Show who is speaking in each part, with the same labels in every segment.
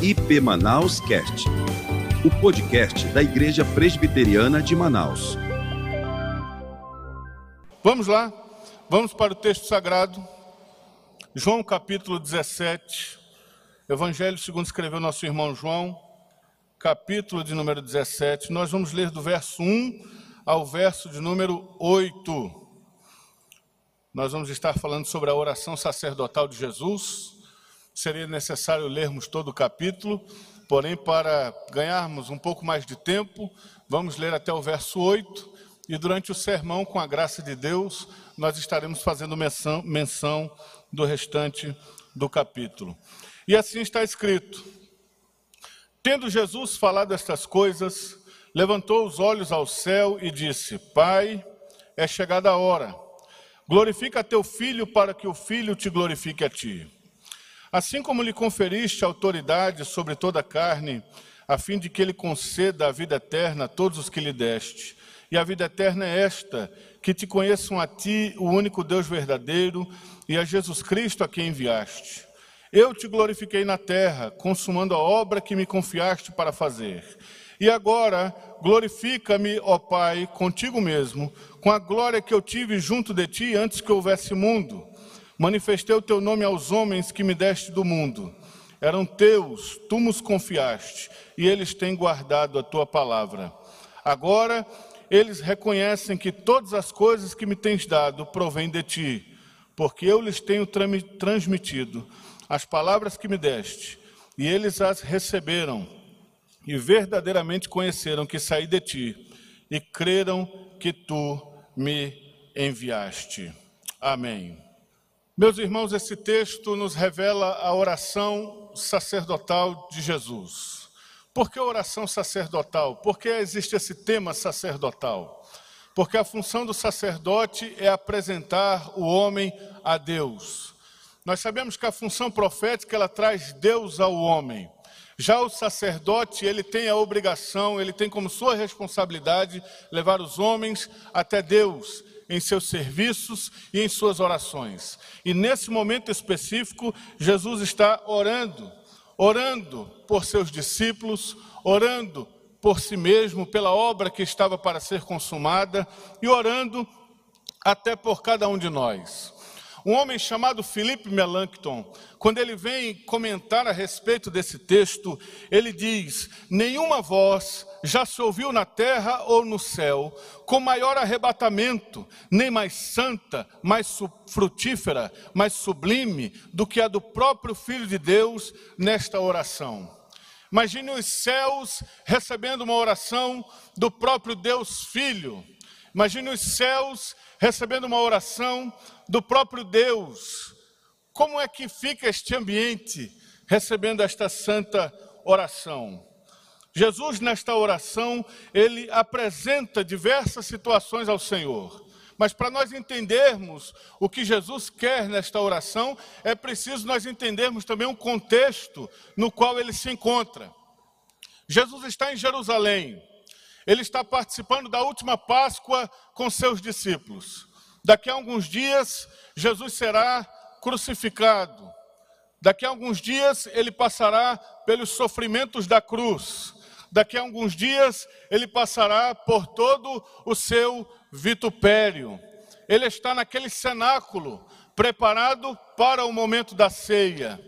Speaker 1: IP Manaus Cast, o podcast da Igreja Presbiteriana de Manaus.
Speaker 2: Vamos lá, vamos para o texto sagrado, João capítulo 17, Evangelho segundo escreveu nosso irmão João, capítulo de número 17. Nós vamos ler do verso 1 ao verso de número 8. Nós vamos estar falando sobre a oração sacerdotal de Jesus seria necessário lermos todo o capítulo, porém, para ganharmos um pouco mais de tempo, vamos ler até o verso 8, e durante o sermão, com a graça de Deus, nós estaremos fazendo menção, menção do restante do capítulo. E assim está escrito: Tendo Jesus falado estas coisas, levantou os olhos ao céu e disse: Pai, é chegada a hora. Glorifica teu filho para que o filho te glorifique a ti. Assim como lhe conferiste autoridade sobre toda a carne, a fim de que ele conceda a vida eterna a todos os que lhe deste. E a vida eterna é esta: que te conheçam a ti, o único Deus verdadeiro, e a Jesus Cristo a quem enviaste. Eu te glorifiquei na terra, consumando a obra que me confiaste para fazer. E agora, glorifica-me, ó Pai, contigo mesmo, com a glória que eu tive junto de ti antes que houvesse mundo. Manifestei o teu nome aos homens que me deste do mundo. Eram teus, tu nos confiaste, e eles têm guardado a tua palavra. Agora eles reconhecem que todas as coisas que me tens dado provêm de ti, porque eu lhes tenho transmitido as palavras que me deste, e eles as receberam, e verdadeiramente conheceram que saí de ti, e creram que tu me enviaste. Amém. Meus irmãos, esse texto nos revela a oração sacerdotal de Jesus. Por que oração sacerdotal? Por que existe esse tema sacerdotal? Porque a função do sacerdote é apresentar o homem a Deus. Nós sabemos que a função profética ela traz Deus ao homem. Já o sacerdote, ele tem a obrigação, ele tem como sua responsabilidade levar os homens até Deus em seus serviços e em suas orações. E nesse momento específico, Jesus está orando, orando por seus discípulos, orando por si mesmo, pela obra que estava para ser consumada e orando até por cada um de nós. Um homem chamado Philip Melanchthon, quando ele vem comentar a respeito desse texto, ele diz: Nenhuma voz já se ouviu na terra ou no céu com maior arrebatamento, nem mais santa, mais frutífera, mais sublime do que a do próprio Filho de Deus nesta oração. Imagine os céus recebendo uma oração do próprio Deus Filho. Imagine os céus recebendo uma oração do próprio Deus. Como é que fica este ambiente recebendo esta santa oração? Jesus, nesta oração, ele apresenta diversas situações ao Senhor. Mas para nós entendermos o que Jesus quer nesta oração, é preciso nós entendermos também um contexto no qual ele se encontra. Jesus está em Jerusalém, ele está participando da última Páscoa com seus discípulos. Daqui a alguns dias, Jesus será crucificado. Daqui a alguns dias, ele passará pelos sofrimentos da cruz. Daqui a alguns dias, ele passará por todo o seu vitupério. Ele está naquele cenáculo, preparado para o momento da ceia.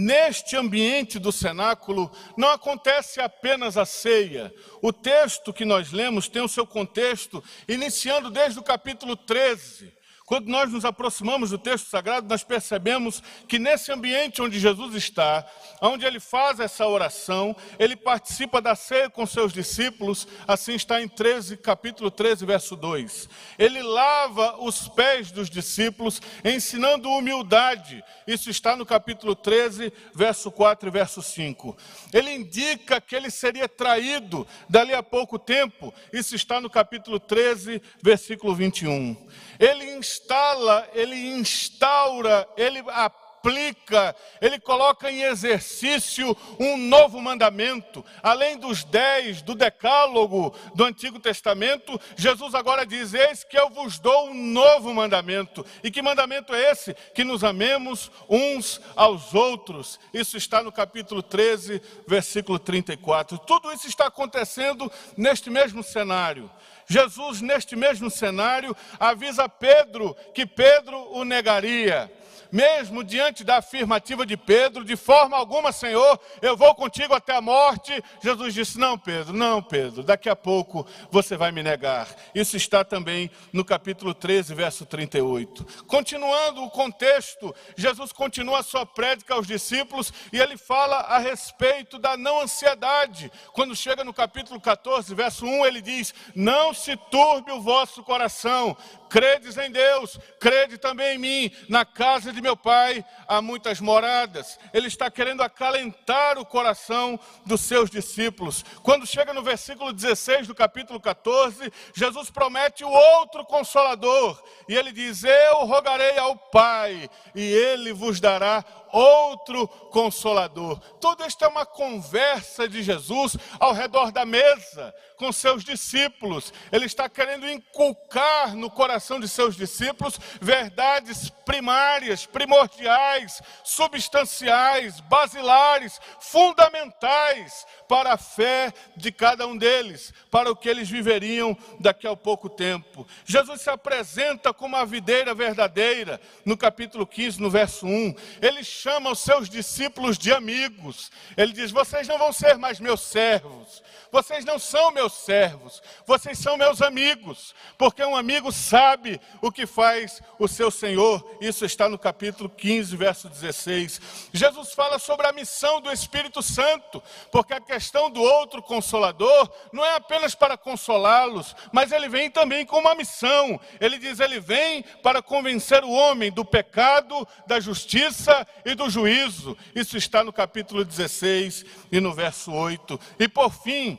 Speaker 2: Neste ambiente do cenáculo, não acontece apenas a ceia. O texto que nós lemos tem o seu contexto, iniciando desde o capítulo 13, quando nós nos aproximamos do texto sagrado, nós percebemos que nesse ambiente onde Jesus está, onde ele faz essa oração, ele participa da ceia com seus discípulos, assim está em 13, capítulo 13, verso 2. Ele lava os pés dos discípulos, ensinando humildade. Isso está no capítulo 13, verso 4 e verso 5. Ele indica que ele seria traído dali a pouco tempo. Isso está no capítulo 13, versículo 21. Ele instala, ele instaura, ele aplica, ele coloca em exercício um novo mandamento. Além dos dez do decálogo do Antigo Testamento, Jesus agora diz: Eis que eu vos dou um novo mandamento. E que mandamento é esse? Que nos amemos uns aos outros. Isso está no capítulo 13, versículo 34. Tudo isso está acontecendo neste mesmo cenário. Jesus, neste mesmo cenário, avisa Pedro que Pedro o negaria mesmo diante da afirmativa de Pedro, de forma alguma, Senhor, eu vou contigo até a morte. Jesus disse: Não, Pedro, não, Pedro, daqui a pouco você vai me negar. Isso está também no capítulo 13, verso 38. Continuando o contexto, Jesus continua a sua prédica aos discípulos e ele fala a respeito da não ansiedade. Quando chega no capítulo 14, verso 1, ele diz: Não se turbe o vosso coração, credes em Deus, crede também em mim. Na casa de meu pai há muitas moradas. Ele está querendo acalentar o coração dos seus discípulos. Quando chega no versículo 16 do capítulo 14, Jesus promete o outro consolador. E ele diz: Eu rogarei ao Pai, e ele vos dará outro consolador. Tudo isto é uma conversa de Jesus ao redor da mesa com seus discípulos. Ele está querendo inculcar no coração de seus discípulos verdades primárias, primordiais, substanciais, basilares, fundamentais para a fé de cada um deles, para o que eles viveriam daqui a pouco tempo. Jesus se apresenta como a videira verdadeira, no capítulo 15, no verso 1. Ele chama os seus discípulos de amigos. Ele diz: Vocês não vão ser mais meus servos, vocês não são meus servos, vocês são meus amigos, porque um amigo sabe o que faz o seu Senhor. Isso está no capítulo 15, verso 16. Jesus fala sobre a missão do Espírito Santo, porque a questão do outro consolador não é apenas para consolá-los, mas ele vem também com uma missão. Ele diz: ele vem para convencer o homem do pecado, da justiça e do juízo. Isso está no capítulo 16 e no verso 8. E por fim,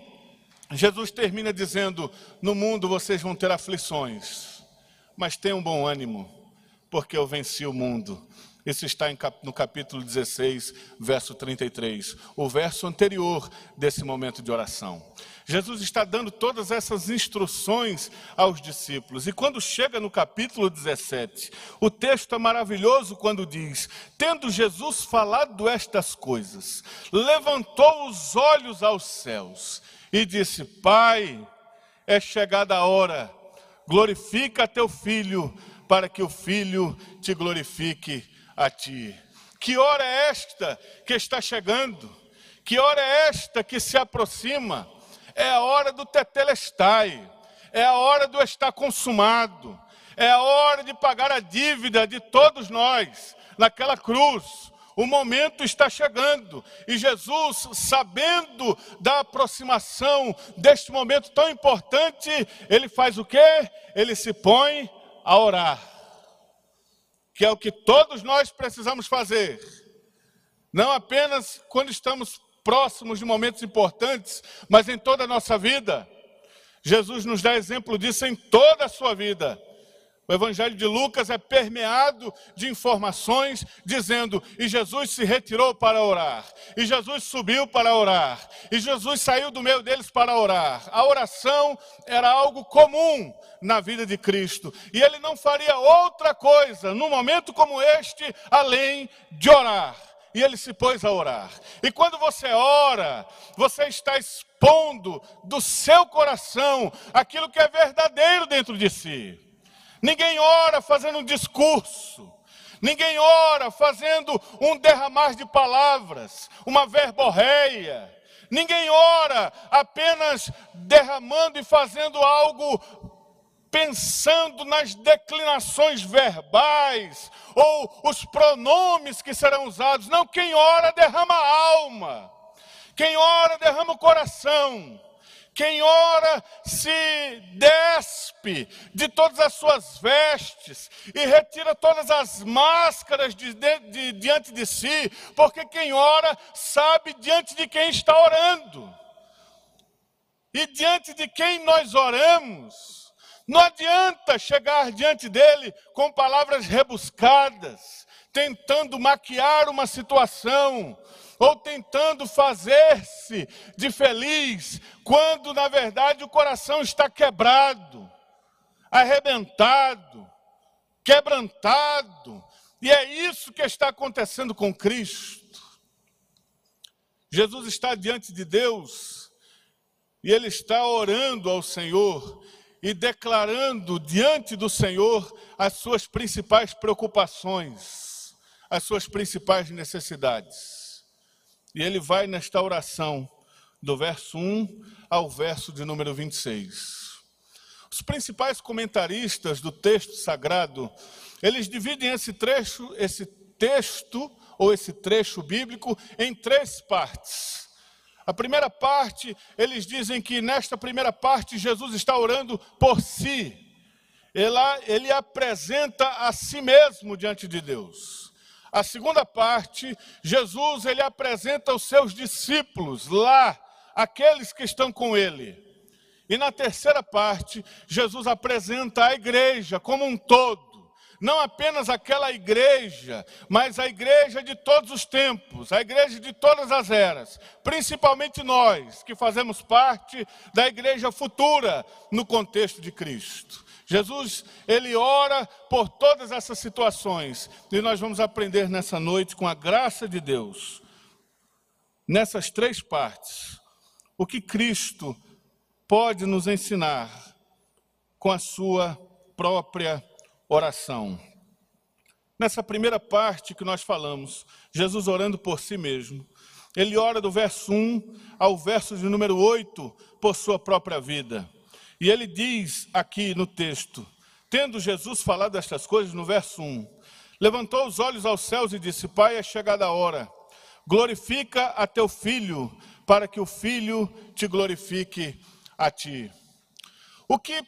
Speaker 2: Jesus termina dizendo: No mundo vocês vão ter aflições, mas tenham bom ânimo, porque eu venci o mundo. Isso está no capítulo 16, verso 33, o verso anterior desse momento de oração. Jesus está dando todas essas instruções aos discípulos. E quando chega no capítulo 17, o texto é maravilhoso quando diz: Tendo Jesus falado estas coisas, levantou os olhos aos céus e disse: Pai, é chegada a hora, glorifica teu filho, para que o filho te glorifique a ti. Que hora é esta que está chegando? Que hora é esta que se aproxima? É a hora do tetelestai, é a hora do estar consumado, é a hora de pagar a dívida de todos nós naquela cruz o momento está chegando e Jesus, sabendo da aproximação deste momento tão importante, ele faz o quê? Ele se põe a orar, que é o que todos nós precisamos fazer, não apenas quando estamos próximos de momentos importantes, mas em toda a nossa vida. Jesus nos dá exemplo disso em toda a sua vida. O Evangelho de Lucas é permeado de informações dizendo: e Jesus se retirou para orar, e Jesus subiu para orar, e Jesus saiu do meio deles para orar. A oração era algo comum na vida de Cristo, e ele não faria outra coisa num momento como este além de orar. E ele se pôs a orar. E quando você ora, você está expondo do seu coração aquilo que é verdadeiro dentro de si. Ninguém ora fazendo um discurso. Ninguém ora fazendo um derramar de palavras, uma verborreia. Ninguém ora apenas derramando e fazendo algo pensando nas declinações verbais ou os pronomes que serão usados. Não, quem ora derrama a alma. Quem ora derrama o coração. Quem ora se despe de todas as suas vestes e retira todas as máscaras de, de, de, diante de si, porque quem ora sabe diante de quem está orando. E diante de quem nós oramos, não adianta chegar diante dele com palavras rebuscadas, tentando maquiar uma situação, ou tentando fazer-se de feliz, quando na verdade o coração está quebrado, arrebentado, quebrantado, e é isso que está acontecendo com Cristo. Jesus está diante de Deus e ele está orando ao Senhor e declarando diante do Senhor as suas principais preocupações, as suas principais necessidades. E ele vai nesta oração, do verso 1 ao verso de número 26. Os principais comentaristas do texto sagrado, eles dividem esse trecho, esse texto ou esse trecho bíblico em três partes. A primeira parte, eles dizem que nesta primeira parte Jesus está orando por si. Ele, ele apresenta a si mesmo diante de Deus. A segunda parte, Jesus ele apresenta os seus discípulos lá, aqueles que estão com ele. E na terceira parte, Jesus apresenta a igreja como um todo não apenas aquela igreja, mas a igreja de todos os tempos, a igreja de todas as eras, principalmente nós que fazemos parte da igreja futura no contexto de Cristo. Jesus, ele ora por todas essas situações e nós vamos aprender nessa noite, com a graça de Deus, nessas três partes, o que Cristo pode nos ensinar com a sua própria oração. Nessa primeira parte que nós falamos, Jesus orando por si mesmo, ele ora do verso 1 ao verso de número 8 por sua própria vida. E ele diz aqui no texto, tendo Jesus falado estas coisas no verso 1, levantou os olhos aos céus e disse: Pai, é chegada a hora, glorifica a teu filho, para que o filho te glorifique a ti. O que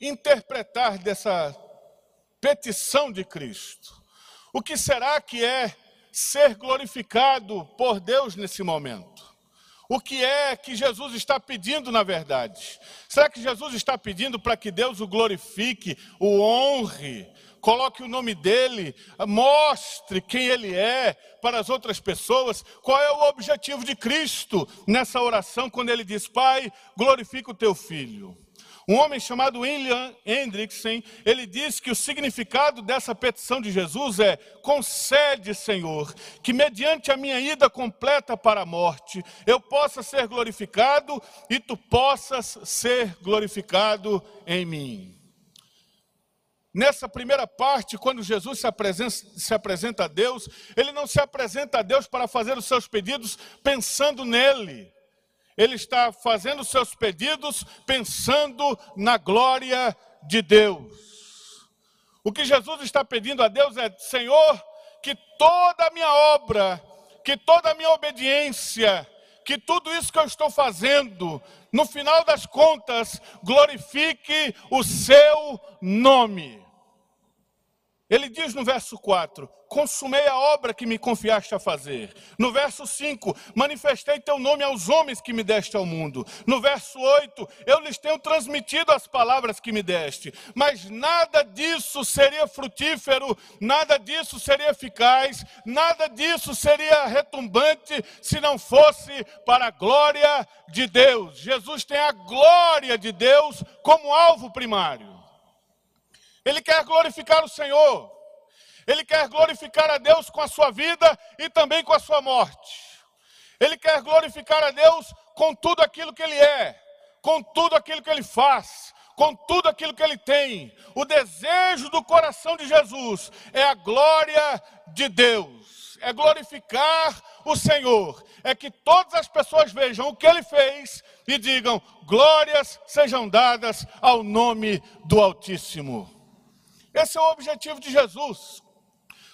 Speaker 2: interpretar dessa petição de Cristo. O que será que é ser glorificado por Deus nesse momento? O que é que Jesus está pedindo na verdade? Será que Jesus está pedindo para que Deus o glorifique, o honre, coloque o nome dele, mostre quem ele é para as outras pessoas? Qual é o objetivo de Cristo nessa oração quando ele diz: Pai, glorifica o teu filho? Um homem chamado William Hendrickson, ele diz que o significado dessa petição de Jesus é: concede, Senhor, que mediante a minha ida completa para a morte, eu possa ser glorificado e tu possas ser glorificado em mim. Nessa primeira parte, quando Jesus se apresenta, se apresenta a Deus, ele não se apresenta a Deus para fazer os seus pedidos pensando nele ele está fazendo seus pedidos pensando na glória de Deus. O que Jesus está pedindo a Deus é: Senhor, que toda a minha obra, que toda a minha obediência, que tudo isso que eu estou fazendo, no final das contas, glorifique o seu nome. Ele diz no verso 4: Consumei a obra que me confiaste a fazer. No verso 5: Manifestei teu nome aos homens que me deste ao mundo. No verso 8: Eu lhes tenho transmitido as palavras que me deste. Mas nada disso seria frutífero, nada disso seria eficaz, nada disso seria retumbante se não fosse para a glória de Deus. Jesus tem a glória de Deus como alvo primário. Ele quer glorificar o Senhor. Ele quer glorificar a Deus com a sua vida e também com a sua morte. Ele quer glorificar a Deus com tudo aquilo que ele é, com tudo aquilo que ele faz, com tudo aquilo que ele tem. O desejo do coração de Jesus é a glória de Deus, é glorificar o Senhor, é que todas as pessoas vejam o que ele fez e digam: glórias sejam dadas ao nome do Altíssimo. Esse é o objetivo de Jesus.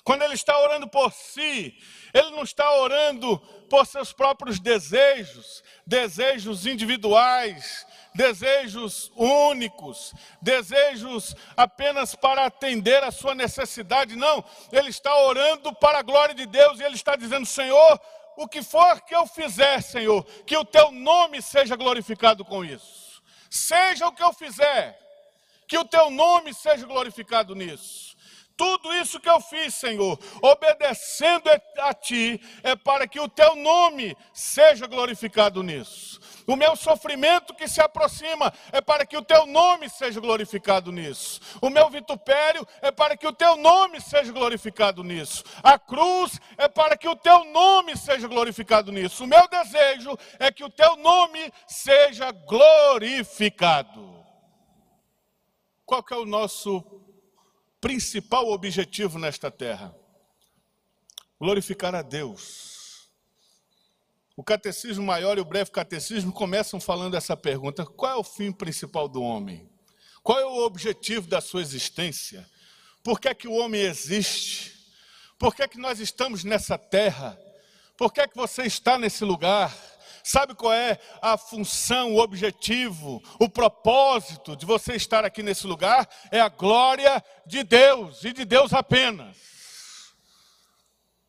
Speaker 2: Quando ele está orando por si, ele não está orando por seus próprios desejos, desejos individuais, desejos únicos, desejos apenas para atender a sua necessidade. Não, ele está orando para a glória de Deus e ele está dizendo: Senhor, o que for que eu fizer, Senhor, que o teu nome seja glorificado com isso. Seja o que eu fizer, que o teu nome seja glorificado nisso. Tudo isso que eu fiz, Senhor, obedecendo a Ti, é para que o Teu nome seja glorificado nisso. O meu sofrimento que se aproxima é para que o Teu nome seja glorificado nisso. O meu vitupério é para que o Teu nome seja glorificado nisso. A cruz é para que o Teu nome seja glorificado nisso. O meu desejo é que o Teu nome seja glorificado. Qual que é o nosso principal objetivo nesta terra? Glorificar a Deus. O catecismo maior e o breve catecismo começam falando essa pergunta: qual é o fim principal do homem? Qual é o objetivo da sua existência? Por que é que o homem existe? Por que é que nós estamos nessa terra? Por que é que você está nesse lugar? Sabe qual é a função, o objetivo, o propósito de você estar aqui nesse lugar? É a glória de Deus e de Deus apenas.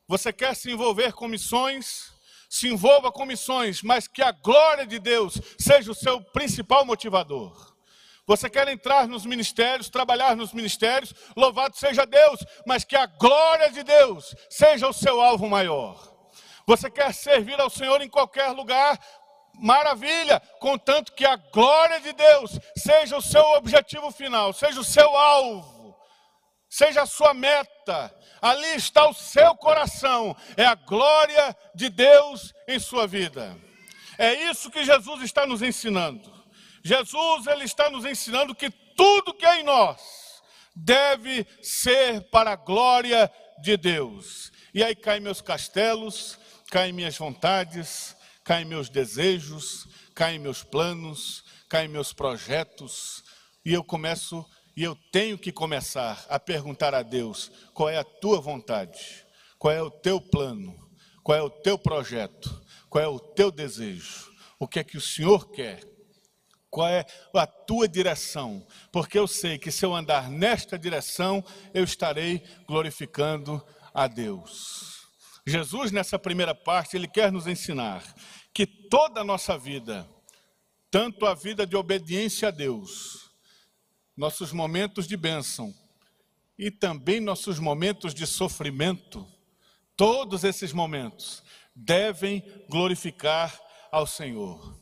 Speaker 2: Você quer se envolver com missões? Se envolva com missões, mas que a glória de Deus seja o seu principal motivador. Você quer entrar nos ministérios, trabalhar nos ministérios, louvado seja Deus, mas que a glória de Deus seja o seu alvo maior. Você quer servir ao Senhor em qualquer lugar? Maravilha, contanto que a glória de Deus seja o seu objetivo final, seja o seu alvo, seja a sua meta. Ali está o seu coração, é a glória de Deus em sua vida. É isso que Jesus está nos ensinando. Jesus ele está nos ensinando que tudo que é em nós deve ser para a glória de Deus. E aí caem meus castelos, caem minhas vontades, caem meus desejos, caem meus planos, caem meus projetos, e eu começo, e eu tenho que começar a perguntar a Deus: qual é a tua vontade? Qual é o teu plano? Qual é o teu projeto? Qual é o teu desejo? O que é que o Senhor quer? Qual é a tua direção? Porque eu sei que se eu andar nesta direção, eu estarei glorificando a Deus. Jesus, nessa primeira parte, ele quer nos ensinar que toda a nossa vida, tanto a vida de obediência a Deus, nossos momentos de bênção e também nossos momentos de sofrimento, todos esses momentos devem glorificar ao Senhor.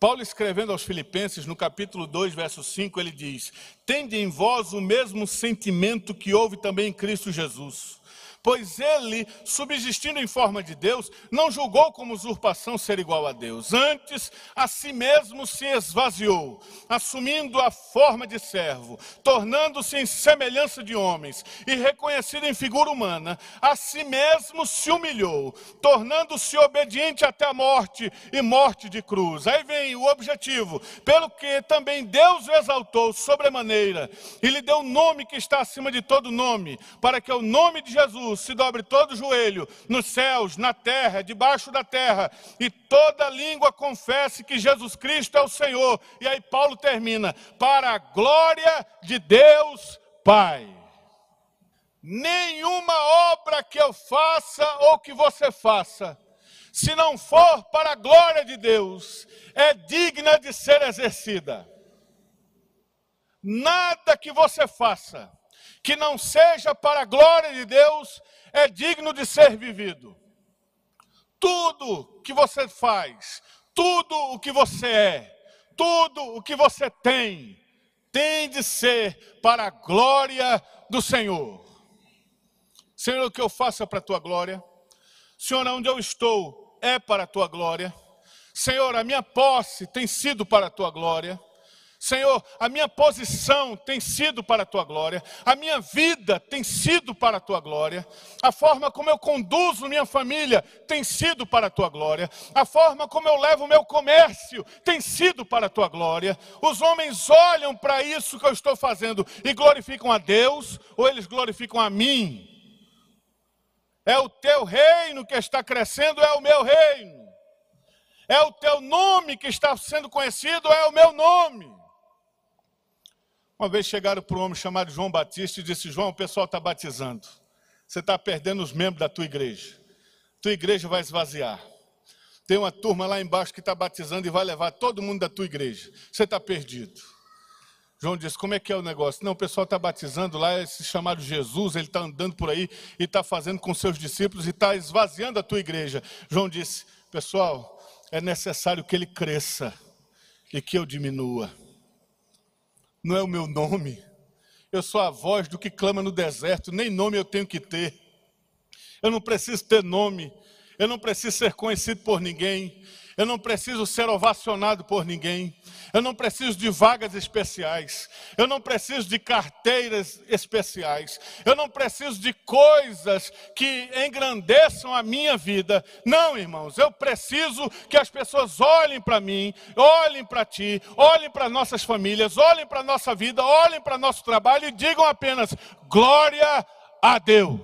Speaker 2: Paulo escrevendo aos Filipenses, no capítulo 2, verso 5, ele diz: Tende em vós o mesmo sentimento que houve também em Cristo Jesus Pois ele, subsistindo em forma de Deus, não julgou como usurpação ser igual a Deus. Antes, a si mesmo se esvaziou, assumindo a forma de servo, tornando-se em semelhança de homens e reconhecido em figura humana, a si mesmo se humilhou, tornando-se obediente até a morte e morte de cruz. Aí vem o objetivo, pelo que também Deus o exaltou sobremaneira e lhe deu o um nome que está acima de todo nome, para que o nome de Jesus Se dobre todo joelho, nos céus, na terra, debaixo da terra, e toda língua confesse que Jesus Cristo é o Senhor. E aí Paulo termina: para a glória de Deus Pai. Nenhuma obra que eu faça ou que você faça, se não for para a glória de Deus, é digna de ser exercida. Nada que você faça que não seja para a glória de Deus é digno de ser vivido. Tudo que você faz, tudo o que você é, tudo o que você tem, tem de ser para a glória do Senhor. Senhor, o que eu faço é para a tua glória. Senhor, onde eu estou é para a tua glória. Senhor, a minha posse tem sido para a tua glória. Senhor, a minha posição tem sido para a tua glória, a minha vida tem sido para a tua glória, a forma como eu conduzo minha família tem sido para a tua glória, a forma como eu levo o meu comércio tem sido para a tua glória. Os homens olham para isso que eu estou fazendo e glorificam a Deus, ou eles glorificam a mim? É o teu reino que está crescendo, é o meu reino. É o teu nome que está sendo conhecido, é o meu nome. Uma vez chegaram para um homem chamado João Batista e disse: João, o pessoal está batizando. Você está perdendo os membros da tua igreja. Tua igreja vai esvaziar. Tem uma turma lá embaixo que está batizando e vai levar todo mundo da tua igreja. Você está perdido. João disse: Como é que é o negócio? Não, o pessoal está batizando lá, esse chamado Jesus, ele está andando por aí e está fazendo com seus discípulos e está esvaziando a tua igreja. João disse: Pessoal, é necessário que ele cresça e que eu diminua. Não é o meu nome. Eu sou a voz do que clama no deserto, nem nome eu tenho que ter. Eu não preciso ter nome, eu não preciso ser conhecido por ninguém, eu não preciso ser ovacionado por ninguém. Eu não preciso de vagas especiais. Eu não preciso de carteiras especiais. Eu não preciso de coisas que engrandeçam a minha vida. Não, irmãos, eu preciso que as pessoas olhem para mim, olhem para ti, olhem para nossas famílias, olhem para nossa vida, olhem para nosso trabalho e digam apenas: glória a Deus.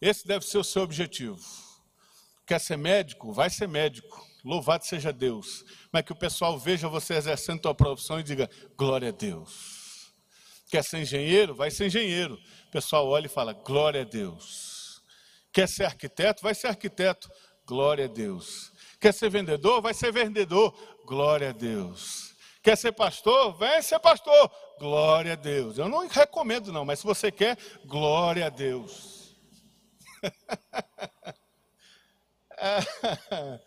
Speaker 2: Esse deve ser o seu objetivo. Quer ser médico? Vai ser médico. Louvado seja Deus. Mas que o pessoal veja você exercendo a tua profissão e diga: glória a Deus. Quer ser engenheiro? Vai ser engenheiro. O pessoal olha e fala: glória a Deus. Quer ser arquiteto? Vai ser arquiteto. Glória a Deus. Quer ser vendedor? Vai ser vendedor. Glória a Deus. Quer ser pastor? Vai ser pastor. Glória a Deus. Eu não recomendo, não, mas se você quer, glória a Deus.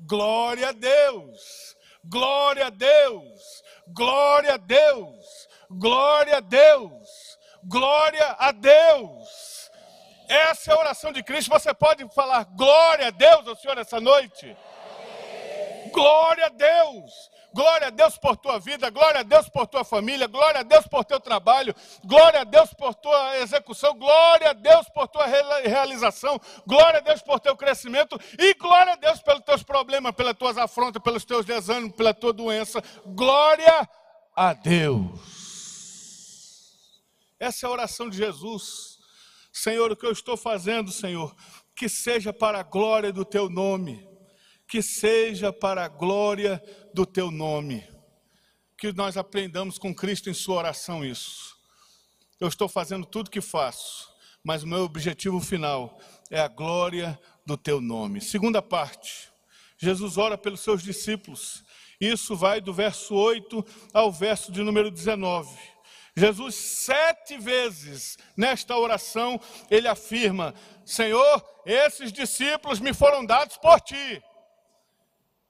Speaker 2: glória a Deus, glória a Deus, glória a Deus, glória a Deus, glória a Deus. Essa é a oração de Cristo. Você pode falar glória a Deus ao Senhor essa noite? Glória a Deus. Glória a Deus por tua vida, glória a Deus por tua família, glória a Deus por teu trabalho, glória a Deus por tua execução, glória a Deus por tua realização, glória a Deus por teu crescimento e glória a Deus pelos teus problemas, pelas tuas afrontas, pelos teus desânimos, pela tua doença. Glória a Deus. Essa é a oração de Jesus. Senhor, o que eu estou fazendo, Senhor, que seja para a glória do teu nome que seja para a glória do teu nome. Que nós aprendamos com Cristo em sua oração isso. Eu estou fazendo tudo que faço, mas o meu objetivo final é a glória do teu nome. Segunda parte. Jesus ora pelos seus discípulos. Isso vai do verso 8 ao verso de número 19. Jesus, sete vezes nesta oração, ele afirma: Senhor, esses discípulos me foram dados por ti.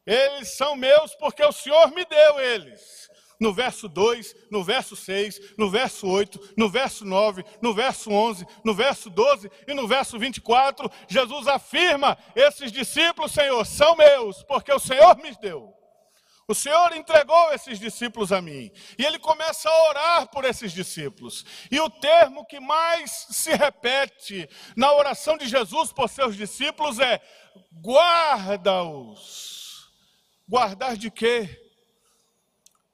Speaker 2: Eles são meus porque o Senhor me deu eles. No verso 2, no verso 6, no verso 8, no verso 9, no verso 11, no verso 12 e no verso 24, Jesus afirma: esses discípulos, Senhor, são meus porque o Senhor me deu. O Senhor entregou esses discípulos a mim. E ele começa a orar por esses discípulos. E o termo que mais se repete na oração de Jesus por seus discípulos é: guarda-os Guardar de quê?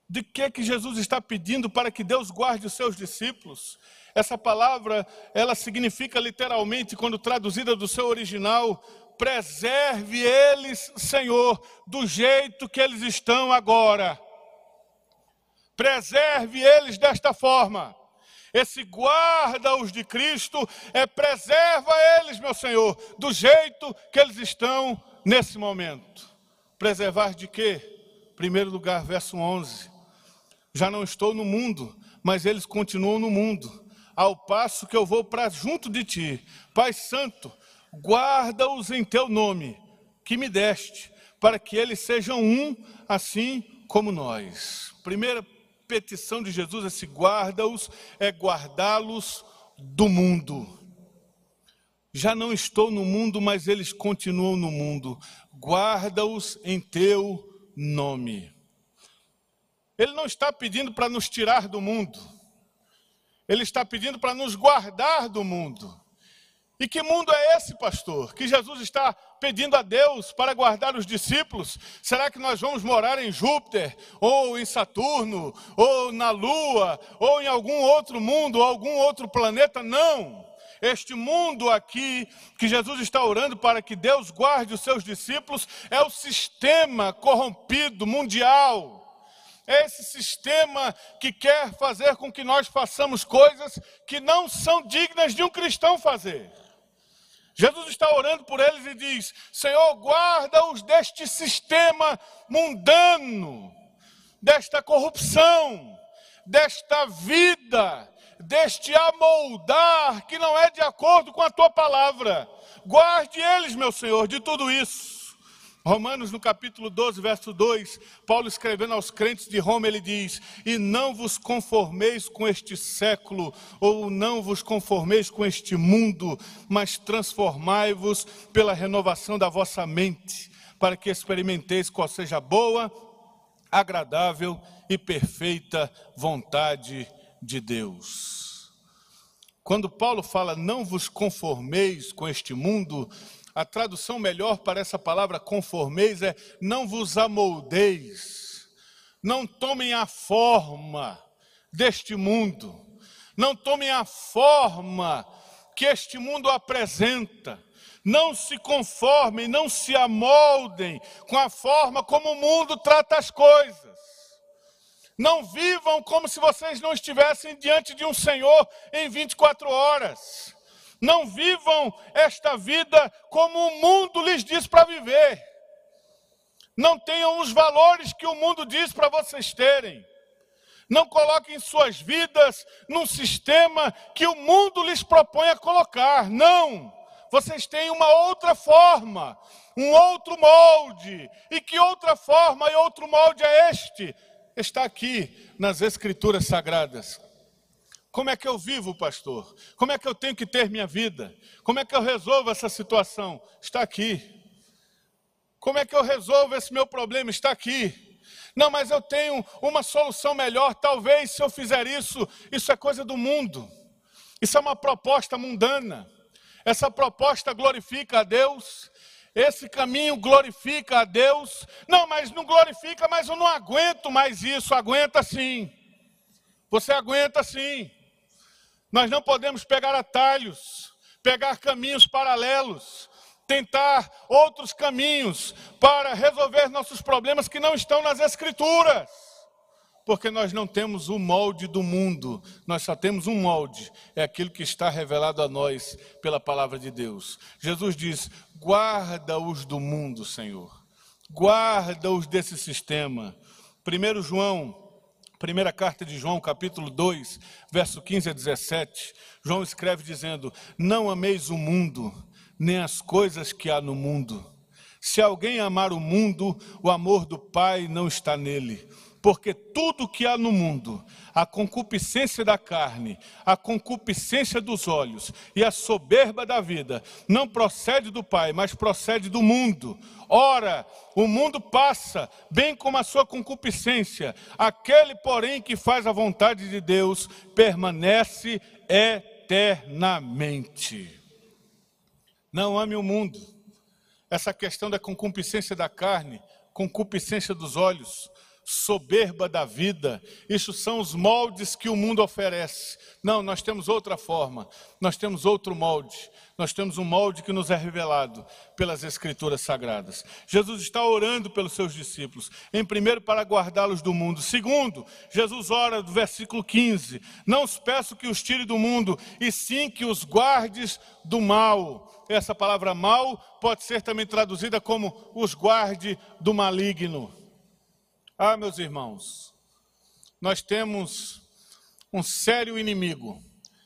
Speaker 2: De que que Jesus está pedindo para que Deus guarde os seus discípulos? Essa palavra, ela significa literalmente, quando traduzida do seu original, preserve eles, Senhor, do jeito que eles estão agora. Preserve eles desta forma. Esse guarda-os de Cristo é preserva eles, meu Senhor, do jeito que eles estão nesse momento. Preservar de quê? Primeiro lugar, verso 11. Já não estou no mundo, mas eles continuam no mundo, ao passo que eu vou para junto de ti. Pai Santo, guarda-os em teu nome, que me deste, para que eles sejam um, assim como nós. Primeira petição de Jesus, esse guarda-os, é guardá-los do mundo. Já não estou no mundo, mas eles continuam no mundo guarda-os em teu nome. Ele não está pedindo para nos tirar do mundo, ele está pedindo para nos guardar do mundo. E que mundo é esse, pastor? Que Jesus está pedindo a Deus para guardar os discípulos? Será que nós vamos morar em Júpiter, ou em Saturno, ou na Lua, ou em algum outro mundo, ou algum outro planeta? Não. Este mundo aqui, que Jesus está orando para que Deus guarde os seus discípulos, é o sistema corrompido mundial. É esse sistema que quer fazer com que nós façamos coisas que não são dignas de um cristão fazer. Jesus está orando por eles e diz: Senhor, guarda-os deste sistema mundano, desta corrupção, desta vida, deste amoldar que não é de acordo com a tua palavra. Guarde eles, meu Senhor, de tudo isso. Romanos, no capítulo 12, verso 2, Paulo escrevendo aos crentes de Roma, ele diz: E não vos conformeis com este século, ou não vos conformeis com este mundo, mas transformai-vos pela renovação da vossa mente, para que experimenteis qual seja a boa, agradável e perfeita vontade de Deus. Quando Paulo fala, não vos conformeis com este mundo, a tradução melhor para essa palavra conformeis é não vos amoldeis, não tomem a forma deste mundo, não tomem a forma que este mundo apresenta, não se conformem, não se amoldem com a forma como o mundo trata as coisas. Não vivam como se vocês não estivessem diante de um Senhor em 24 horas. Não vivam esta vida como o mundo lhes diz para viver. Não tenham os valores que o mundo diz para vocês terem. Não coloquem suas vidas num sistema que o mundo lhes propõe a colocar. Não. Vocês têm uma outra forma, um outro molde. E que outra forma e outro molde é este? Está aqui nas Escrituras Sagradas. Como é que eu vivo, pastor? Como é que eu tenho que ter minha vida? Como é que eu resolvo essa situação? Está aqui. Como é que eu resolvo esse meu problema? Está aqui. Não, mas eu tenho uma solução melhor. Talvez se eu fizer isso, isso é coisa do mundo. Isso é uma proposta mundana. Essa proposta glorifica a Deus. Esse caminho glorifica a Deus. Não, mas não glorifica, mas eu não aguento mais isso. Aguenta sim. Você aguenta sim. Nós não podemos pegar atalhos, pegar caminhos paralelos, tentar outros caminhos para resolver nossos problemas que não estão nas Escrituras. Porque nós não temos o molde do mundo, nós só temos um molde, é aquilo que está revelado a nós pela palavra de Deus. Jesus diz: guarda-os do mundo, Senhor, guarda-os desse sistema. 1 João Primeira carta de João, capítulo 2, verso 15 a 17, João escreve dizendo: Não ameis o mundo, nem as coisas que há no mundo. Se alguém amar o mundo, o amor do Pai não está nele. Porque tudo que há no mundo, a concupiscência da carne, a concupiscência dos olhos e a soberba da vida, não procede do Pai, mas procede do mundo. Ora, o mundo passa, bem como a sua concupiscência. Aquele, porém, que faz a vontade de Deus, permanece eternamente. Não ame o mundo. Essa questão da concupiscência da carne, concupiscência dos olhos, soberba da vida. Isso são os moldes que o mundo oferece. Não, nós temos outra forma, nós temos outro molde. Nós temos um molde que nos é revelado pelas Escrituras Sagradas. Jesus está orando pelos seus discípulos. Em primeiro, para guardá-los do mundo. Segundo, Jesus ora do versículo 15: Não os peço que os tire do mundo, e sim que os guardes do mal. Essa palavra mal pode ser também traduzida como os guarde do maligno. Ah, meus irmãos, nós temos um sério inimigo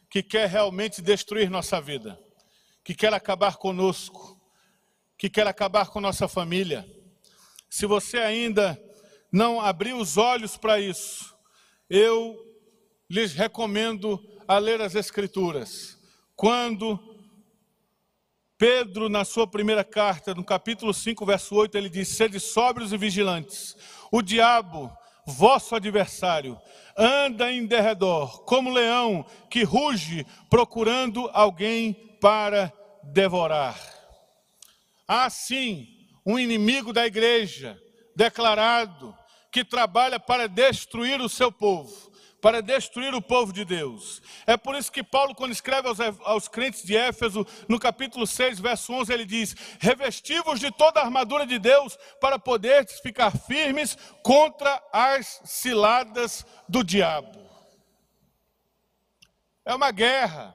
Speaker 2: que quer realmente destruir nossa vida, que quer acabar conosco, que quer acabar com nossa família. Se você ainda não abriu os olhos para isso, eu lhes recomendo a ler as Escrituras. Quando Pedro, na sua primeira carta, no capítulo 5, verso 8, ele diz: Sede sóbrios e vigilantes. O diabo, vosso adversário, anda em derredor, como leão que ruge, procurando alguém para devorar. Há sim um inimigo da igreja, declarado, que trabalha para destruir o seu povo para destruir o povo de Deus. É por isso que Paulo, quando escreve aos, aos crentes de Éfeso, no capítulo 6, verso 11, ele diz: Revestivos de toda a armadura de Deus, para poderes ficar firmes contra as ciladas do diabo. É uma guerra.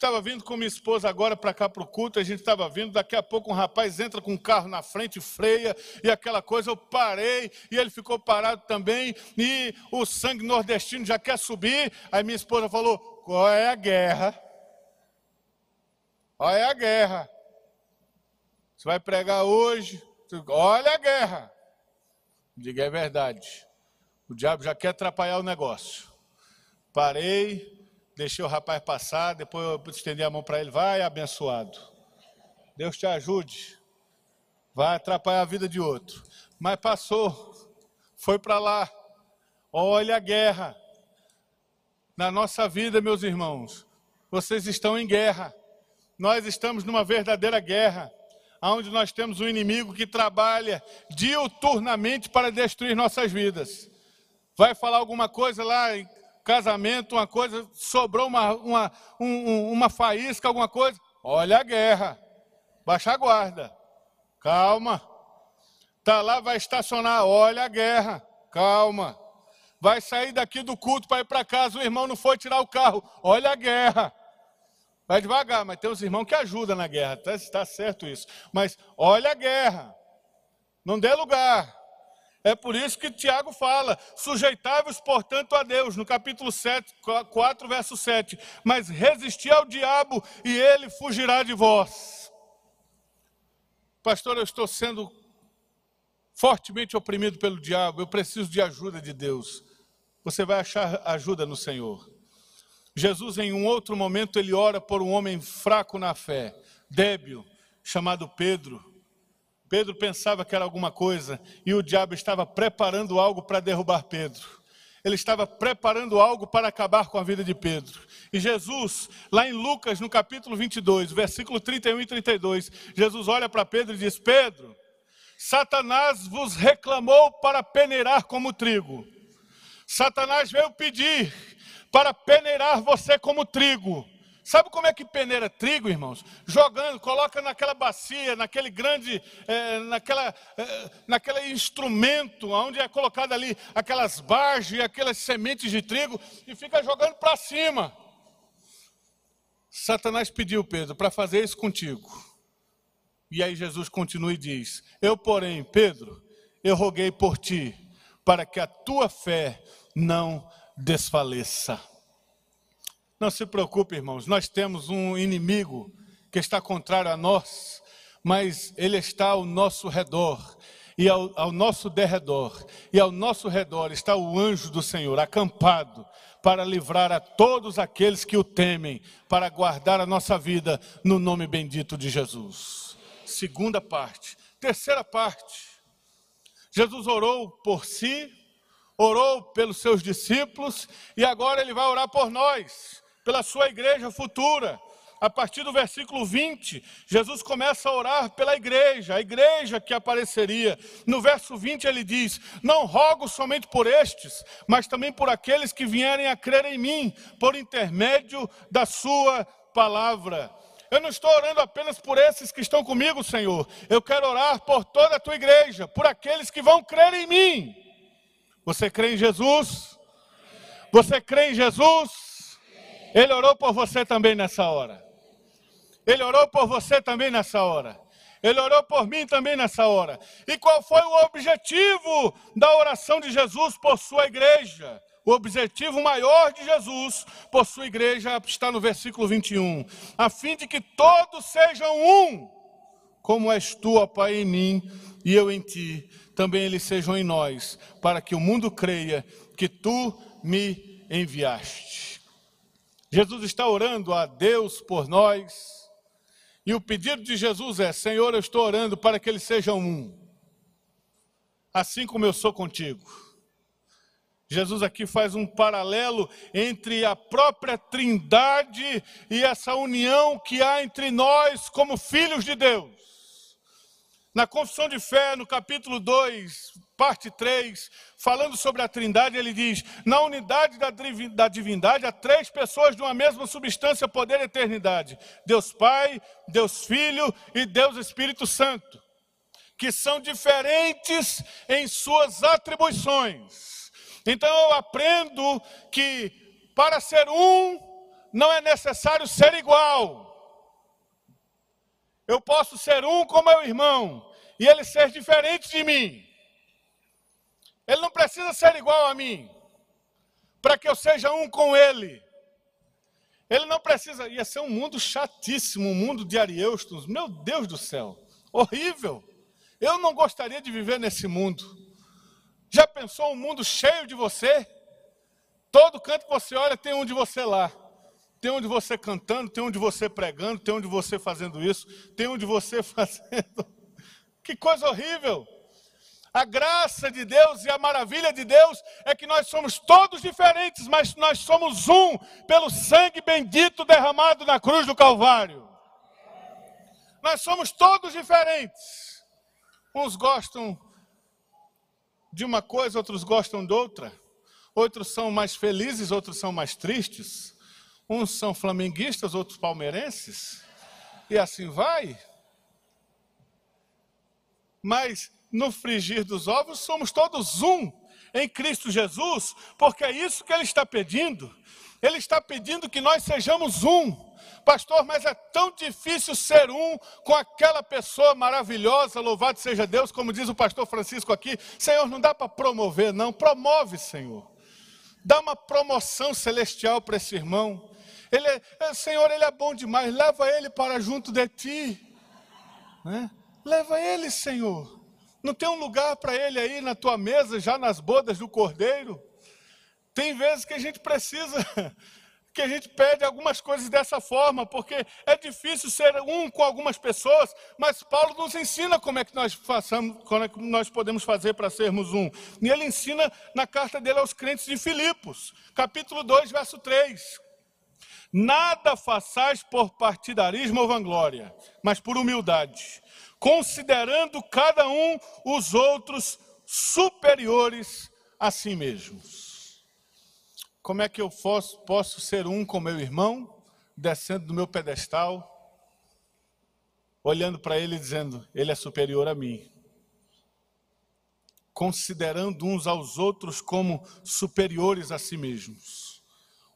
Speaker 2: Estava vindo com minha esposa agora para cá para o culto, a gente estava vindo, daqui a pouco um rapaz entra com um carro na frente, freia, e aquela coisa, eu parei, e ele ficou parado também, e o sangue nordestino já quer subir, aí minha esposa falou, qual é a guerra? É a guerra? Você vai pregar hoje, olha a guerra. Diga, é verdade. O diabo já quer atrapalhar o negócio. Parei, deixei o rapaz passar, depois eu estendi a mão para ele, vai abençoado. Deus te ajude. Vai atrapalhar a vida de outro. Mas passou, foi para lá. Olha a guerra. Na nossa vida, meus irmãos, vocês estão em guerra. Nós estamos numa verdadeira guerra, onde nós temos um inimigo que trabalha diuturnamente para destruir nossas vidas. Vai falar alguma coisa lá casamento, uma coisa, sobrou uma, uma, um, uma faísca, alguma coisa. Olha a guerra. Baixa a guarda. Calma. Tá lá, vai estacionar. Olha a guerra. Calma. Vai sair daqui do culto para ir para casa. O irmão não foi tirar o carro. Olha a guerra. Vai devagar, mas tem uns irmãos que ajudam na guerra. Está tá certo isso. Mas olha a guerra. Não dê lugar. É por isso que Tiago fala: sujeitai-vos, portanto, a Deus, no capítulo 7, 4, verso 7. Mas resisti ao diabo e ele fugirá de vós. Pastor, eu estou sendo fortemente oprimido pelo diabo, eu preciso de ajuda de Deus. Você vai achar ajuda no Senhor. Jesus, em um outro momento, ele ora por um homem fraco na fé, débil, chamado Pedro. Pedro pensava que era alguma coisa e o diabo estava preparando algo para derrubar Pedro. Ele estava preparando algo para acabar com a vida de Pedro. E Jesus, lá em Lucas, no capítulo 22, versículo 31 e 32, Jesus olha para Pedro e diz: Pedro, Satanás vos reclamou para peneirar como trigo. Satanás veio pedir para peneirar você como trigo. Sabe como é que peneira trigo, irmãos? Jogando, coloca naquela bacia, naquele grande, é, naquela, é, naquele instrumento, onde é colocado ali aquelas barges aquelas sementes de trigo, e fica jogando para cima. Satanás pediu, Pedro, para fazer isso contigo. E aí Jesus continua e diz: Eu, porém, Pedro, eu roguei por ti, para que a tua fé não desfaleça. Não se preocupe, irmãos, nós temos um inimigo que está contrário a nós, mas ele está ao nosso redor e ao, ao, nosso derredor, e ao nosso redor está o anjo do Senhor acampado para livrar a todos aqueles que o temem, para guardar a nossa vida no nome bendito de Jesus. Segunda parte. Terceira parte. Jesus orou por si, orou pelos seus discípulos e agora ele vai orar por nós pela sua igreja futura. A partir do versículo 20, Jesus começa a orar pela igreja, a igreja que apareceria. No verso 20 ele diz: Não rogo somente por estes, mas também por aqueles que vierem a crer em mim, por intermédio da Sua palavra. Eu não estou orando apenas por esses que estão comigo, Senhor. Eu quero orar por toda a tua igreja, por aqueles que vão crer em mim. Você crê em Jesus? Você crê em Jesus? Ele orou por você também nessa hora. Ele orou por você também nessa hora. Ele orou por mim também nessa hora. E qual foi o objetivo da oração de Jesus por sua igreja? O objetivo maior de Jesus por sua igreja está no versículo 21. A fim de que todos sejam um, como és tu, ó Pai, em mim e eu em ti, também eles sejam em nós, para que o mundo creia que tu me enviaste. Jesus está orando a Deus por nós. E o pedido de Jesus é: Senhor, eu estou orando para que eles sejam um, assim como eu sou contigo. Jesus aqui faz um paralelo entre a própria Trindade e essa união que há entre nós como filhos de Deus. Na confissão de fé, no capítulo 2, parte 3, falando sobre a Trindade, ele diz: Na unidade da divindade há três pessoas de uma mesma substância, poder e eternidade: Deus Pai, Deus Filho e Deus Espírito Santo, que são diferentes em suas atribuições. Então eu aprendo que para ser um, não é necessário ser igual. Eu posso ser um com meu irmão e ele ser diferente de mim. Ele não precisa ser igual a mim para que eu seja um com ele. Ele não precisa, ia ser um mundo chatíssimo, um mundo de Arieustos. Meu Deus do céu, horrível. Eu não gostaria de viver nesse mundo. Já pensou um mundo cheio de você? Todo canto que você olha tem um de você lá. Tem um de você cantando, tem um de você pregando, tem um de você fazendo isso, tem um de você fazendo. Que coisa horrível! A graça de Deus e a maravilha de Deus é que nós somos todos diferentes, mas nós somos um pelo sangue bendito derramado na cruz do Calvário. Nós somos todos diferentes. Uns gostam de uma coisa, outros gostam de outra. Outros são mais felizes, outros são mais tristes. Uns são flamenguistas, outros palmeirenses. E assim vai. Mas no frigir dos ovos, somos todos um em Cristo Jesus, porque é isso que Ele está pedindo. Ele está pedindo que nós sejamos um. Pastor, mas é tão difícil ser um com aquela pessoa maravilhosa, louvado seja Deus, como diz o pastor Francisco aqui. Senhor, não dá para promover, não. Promove, Senhor. Dá uma promoção celestial para esse irmão. Ele é, é, Senhor, ele é bom demais. Leva ele para junto de ti. Né? Leva ele, Senhor. Não tem um lugar para ele aí na tua mesa, já nas bodas do cordeiro? Tem vezes que a gente precisa, que a gente pede algumas coisas dessa forma, porque é difícil ser um com algumas pessoas, mas Paulo nos ensina como é que nós façamos, como é que nós podemos fazer para sermos um. E ele ensina na carta dele aos crentes de Filipos, capítulo 2, verso 3. Nada façais por partidarismo ou vanglória, mas por humildade considerando cada um os outros superiores a si mesmos. Como é que eu posso, ser um com meu irmão, descendo do meu pedestal, olhando para ele e dizendo: Ele é superior a mim? Considerando uns aos outros como superiores a si mesmos.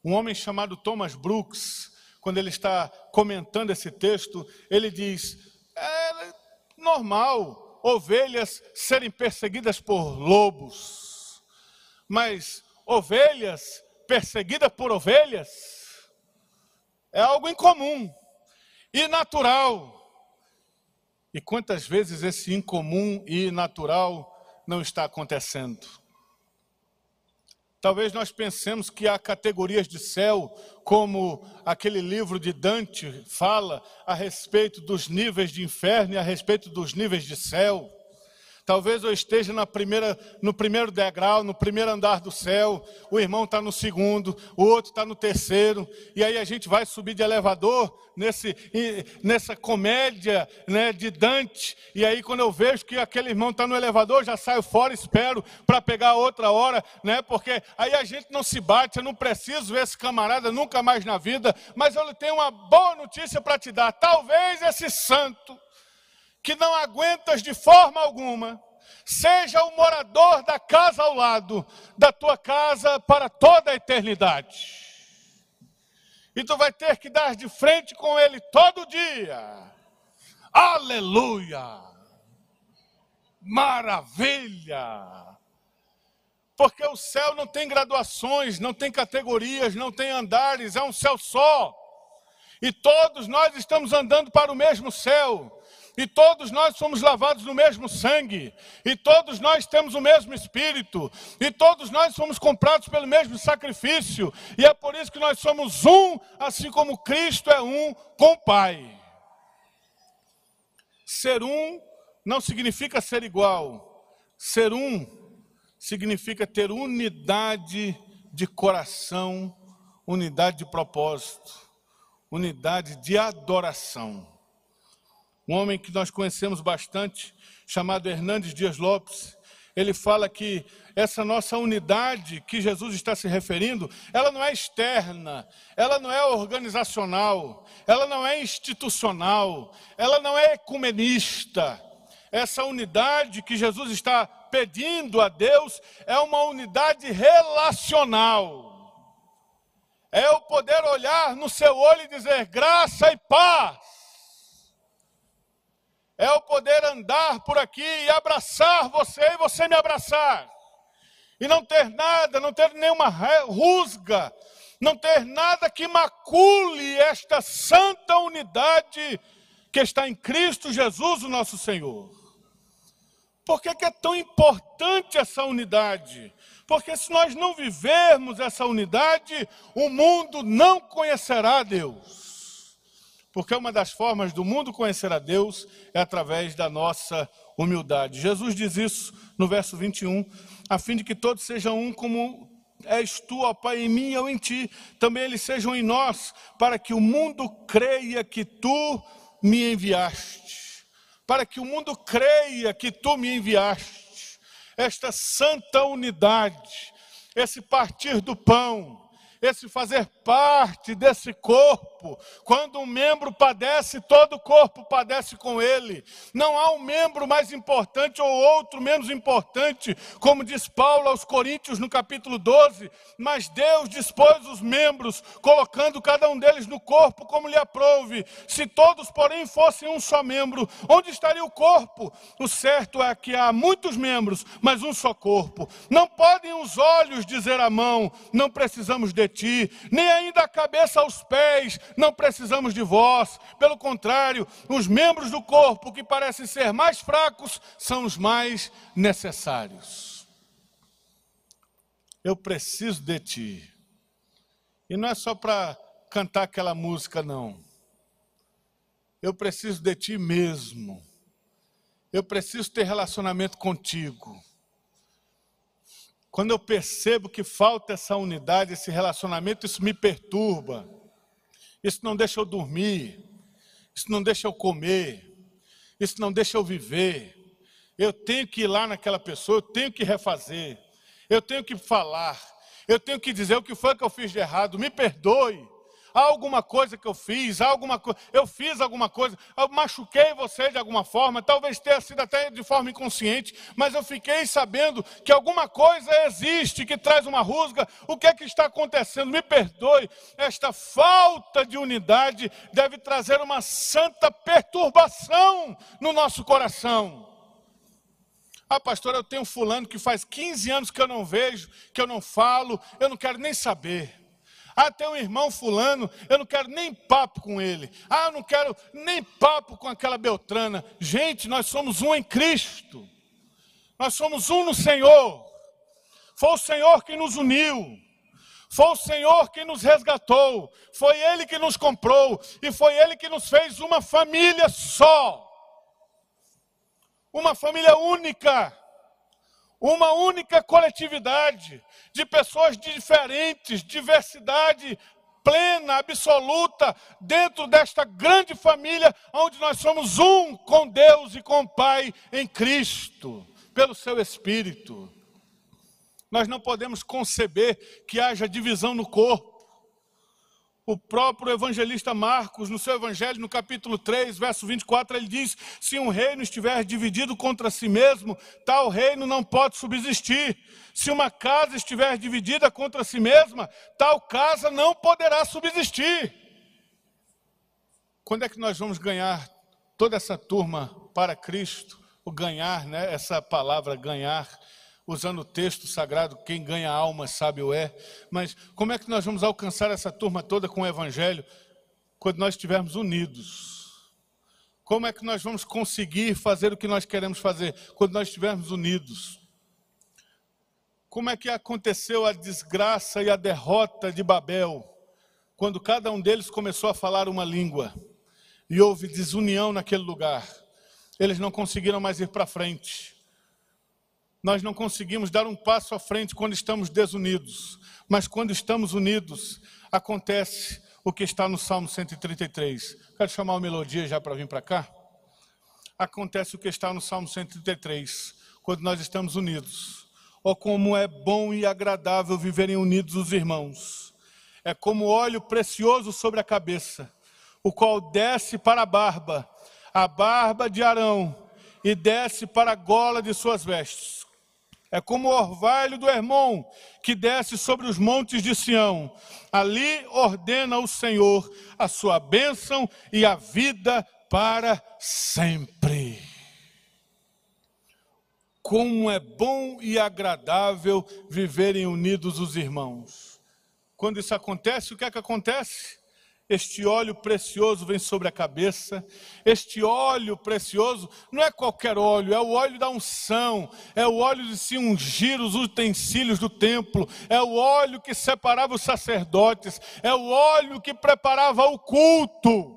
Speaker 2: Um homem chamado Thomas Brooks, quando ele está comentando esse texto, ele diz: normal ovelhas serem perseguidas por lobos, mas ovelhas perseguidas por ovelhas é algo incomum e natural. E quantas vezes esse incomum e natural não está acontecendo? Talvez nós pensemos que há categorias de céu, como aquele livro de Dante fala a respeito dos níveis de inferno e a respeito dos níveis de céu. Talvez eu esteja na primeira, no primeiro degrau, no primeiro andar do céu, o irmão está no segundo, o outro está no terceiro, e aí a gente vai subir de elevador nesse, nessa comédia né, de Dante, e aí quando eu vejo que aquele irmão está no elevador, já saio fora, espero para pegar outra hora, né, porque aí a gente não se bate, eu não preciso ver esse camarada nunca mais na vida, mas eu tenho uma boa notícia para te dar: talvez esse santo que não aguentas de forma alguma, seja o morador da casa ao lado da tua casa para toda a eternidade. E tu vai ter que dar de frente com ele todo dia. Aleluia! Maravilha! Porque o céu não tem graduações, não tem categorias, não tem andares, é um céu só. E todos nós estamos andando para o mesmo céu e todos nós somos lavados no mesmo sangue, e todos nós temos o mesmo espírito, e todos nós somos comprados pelo mesmo sacrifício, e é por isso que nós somos um, assim como Cristo é um com o Pai. Ser um não significa ser igual, ser um significa ter unidade de coração, unidade de propósito, unidade de adoração um homem que nós conhecemos bastante, chamado Hernandes Dias Lopes, ele fala que essa nossa unidade que Jesus está se referindo, ela não é externa, ela não é organizacional, ela não é institucional, ela não é ecumenista. Essa unidade que Jesus está pedindo a Deus é uma unidade relacional. é o poder olhar no seu olho e dizer graça e paz. É o poder andar por aqui e abraçar você e você me abraçar. E não ter nada, não ter nenhuma rusga, não ter nada que macule esta santa unidade que está em Cristo Jesus, o nosso Senhor. Por que, que é tão importante essa unidade? Porque se nós não vivermos essa unidade, o mundo não conhecerá Deus. Porque uma das formas do mundo conhecer a Deus é através da nossa humildade. Jesus diz isso no verso 21, a fim de que todos sejam um como és tu, ó Pai, em mim e eu em ti, também eles sejam em nós, para que o mundo creia que tu me enviaste, para que o mundo creia que tu me enviaste esta santa unidade, esse partir do pão, esse fazer parte desse corpo. Quando um membro padece, todo o corpo padece com ele. Não há um membro mais importante ou outro menos importante, como diz Paulo aos Coríntios no capítulo 12, mas Deus dispôs os membros, colocando cada um deles no corpo como lhe aprouve. Se todos, porém, fossem um só membro, onde estaria o corpo? O certo é que há muitos membros, mas um só corpo. Não podem os olhos dizer à mão, não precisamos de ti, nem ainda a cabeça aos pés, não precisamos de vós. Pelo contrário, os membros do corpo que parecem ser mais fracos são os mais necessários. Eu preciso de ti. E não é só para cantar aquela música, não. Eu preciso de ti mesmo. Eu preciso ter relacionamento contigo. Quando eu percebo que falta essa unidade, esse relacionamento, isso me perturba. Isso não deixa eu dormir. Isso não deixa eu comer. Isso não deixa eu viver. Eu tenho que ir lá naquela pessoa, eu tenho que refazer. Eu tenho que falar. Eu tenho que dizer o que foi que eu fiz de errado. Me perdoe há alguma coisa que eu fiz, alguma eu fiz alguma coisa, eu machuquei você de alguma forma, talvez tenha sido até de forma inconsciente, mas eu fiquei sabendo que alguma coisa existe que traz uma rusga. O que é que está acontecendo? Me perdoe, esta falta de unidade deve trazer uma santa perturbação no nosso coração. Ah, pastor, eu tenho fulano que faz 15 anos que eu não vejo, que eu não falo, eu não quero nem saber. Ah, tem um irmão fulano, eu não quero nem papo com ele. Ah, eu não quero nem papo com aquela Beltrana. Gente, nós somos um em Cristo. Nós somos um no Senhor. Foi o Senhor quem nos uniu. Foi o Senhor quem nos resgatou. Foi Ele que nos comprou. E foi Ele que nos fez uma família só. Uma família única uma única coletividade de pessoas diferentes, diversidade plena, absoluta, dentro desta grande família, onde nós somos um com Deus e com o Pai em Cristo, pelo seu Espírito. Nós não podemos conceber que haja divisão no corpo. O próprio evangelista Marcos, no seu evangelho, no capítulo 3, verso 24, ele diz: Se um reino estiver dividido contra si mesmo, tal reino não pode subsistir. Se uma casa estiver dividida contra si mesma, tal casa não poderá subsistir. Quando é que nós vamos ganhar toda essa turma para Cristo? O ganhar, né? Essa palavra ganhar usando o texto sagrado, quem ganha alma sabe o é. Mas como é que nós vamos alcançar essa turma toda com o Evangelho quando nós estivermos unidos? Como é que nós vamos conseguir fazer o que nós queremos fazer quando nós estivermos unidos? Como é que aconteceu a desgraça e a derrota de Babel, quando cada um deles começou a falar uma língua e houve desunião naquele lugar? Eles não conseguiram mais ir para frente nós não conseguimos dar um passo à frente quando estamos desunidos, mas quando estamos unidos, acontece o que está no Salmo 133. Quero chamar a melodia já para vir para cá. Acontece o que está no Salmo 133, quando nós estamos unidos. Oh, como é bom e agradável viverem unidos os irmãos. É como óleo precioso sobre a cabeça, o qual desce para a barba, a barba de Arão, e desce para a gola de suas vestes É como o orvalho do Hermon, que desce sobre os montes de Sião. Ali ordena o Senhor a sua bênção e a vida para sempre. Como é bom e agradável viverem unidos os irmãos. Quando isso acontece, o que é que acontece? Este óleo precioso vem sobre a cabeça. Este óleo precioso não é qualquer óleo, é o óleo da unção, é o óleo de se ungir os utensílios do templo, é o óleo que separava os sacerdotes, é o óleo que preparava o culto.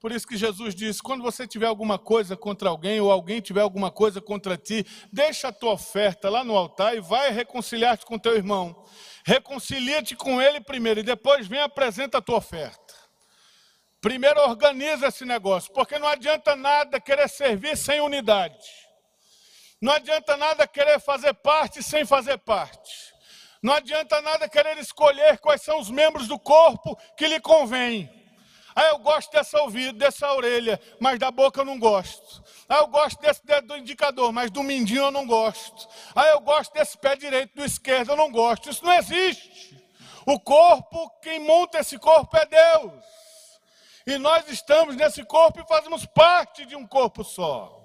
Speaker 2: Por isso que Jesus disse: quando você tiver alguma coisa contra alguém, ou alguém tiver alguma coisa contra ti, deixa a tua oferta lá no altar e vai reconciliar-te com teu irmão. Reconcilia-te com ele primeiro e depois vem apresenta a tua oferta. Primeiro organiza esse negócio, porque não adianta nada querer servir sem unidade. Não adianta nada querer fazer parte sem fazer parte. Não adianta nada querer escolher quais são os membros do corpo que lhe convém. Ah, eu gosto dessa ouvido, dessa orelha, mas da boca eu não gosto. Ah, eu gosto desse dedo do indicador, mas do mindinho eu não gosto. Ah, eu gosto desse pé direito, do esquerdo eu não gosto. Isso não existe. O corpo, quem monta esse corpo é Deus. E nós estamos nesse corpo e fazemos parte de um corpo só.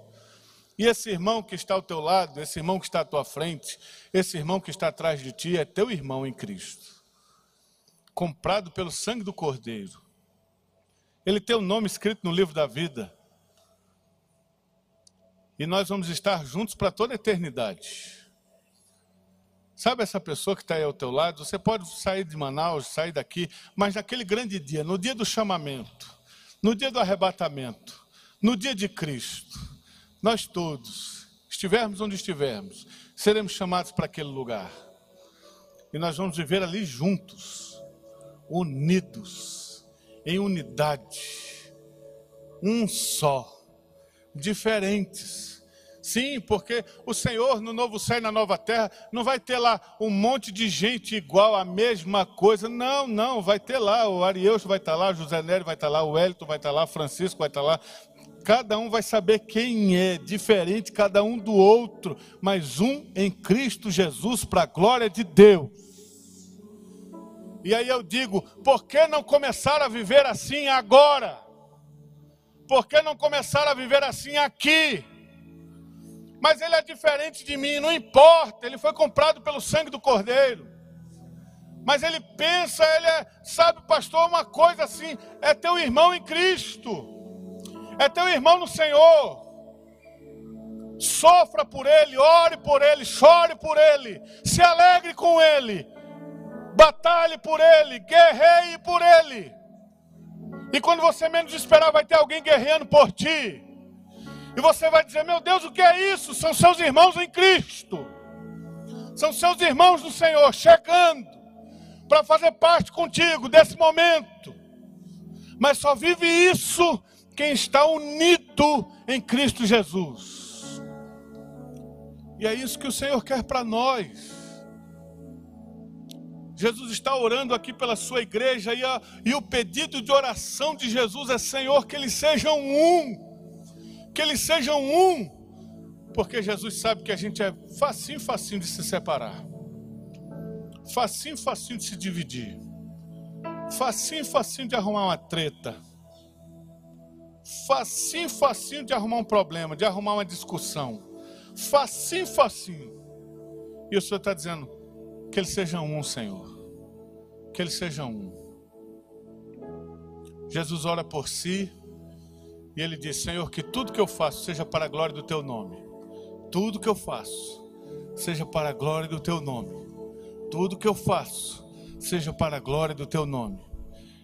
Speaker 2: E esse irmão que está ao teu lado, esse irmão que está à tua frente, esse irmão que está atrás de ti é teu irmão em Cristo. Comprado pelo sangue do Cordeiro. Ele tem o nome escrito no livro da vida. E nós vamos estar juntos para toda a eternidade. Sabe essa pessoa que está aí ao teu lado? Você pode sair de Manaus, sair daqui, mas naquele grande dia, no dia do chamamento, no dia do arrebatamento, no dia de Cristo, nós todos, estivermos onde estivermos, seremos chamados para aquele lugar. E nós vamos viver ali juntos, unidos em unidade, um só, diferentes. Sim, porque o Senhor no novo céu e na nova terra não vai ter lá um monte de gente igual a mesma coisa. Não, não, vai ter lá, o Arielso vai estar lá, o José Nery vai estar lá, o Elton vai estar lá, o Francisco vai estar lá. Cada um vai saber quem é, diferente cada um do outro, mas um em Cristo Jesus para a glória de Deus. E aí eu digo: por que não começar a viver assim agora? Por que não começar a viver assim aqui? Mas ele é diferente de mim, não importa, ele foi comprado pelo sangue do Cordeiro. Mas ele pensa, ele é, sabe, pastor, uma coisa assim: é teu irmão em Cristo, é teu irmão no Senhor. Sofra por ele, ore por ele, chore por ele, se alegre com ele, batalhe por ele, guerreie por ele. E quando você menos esperar, vai ter alguém guerreando por ti. E você vai dizer: Meu Deus, o que é isso? São seus irmãos em Cristo. São seus irmãos do Senhor chegando para fazer parte contigo desse momento. Mas só vive isso quem está unido em Cristo Jesus. E é isso que o Senhor quer para nós. Jesus está orando aqui pela sua igreja e, a, e o pedido de oração de Jesus é: Senhor, que eles sejam um, que eles sejam um, porque Jesus sabe que a gente é facinho, facinho de se separar, facinho, facinho de se dividir, facinho, facinho de arrumar uma treta, facinho, facinho de arrumar um problema, de arrumar uma discussão, facinho, facinho. E o Senhor está dizendo: que eles sejam um, Senhor. Que eles sejam um. Jesus ora por si e ele diz: Senhor, que tudo que eu faço seja para a glória do teu nome. Tudo que eu faço seja para a glória do teu nome. Tudo que eu faço seja para a glória do teu nome.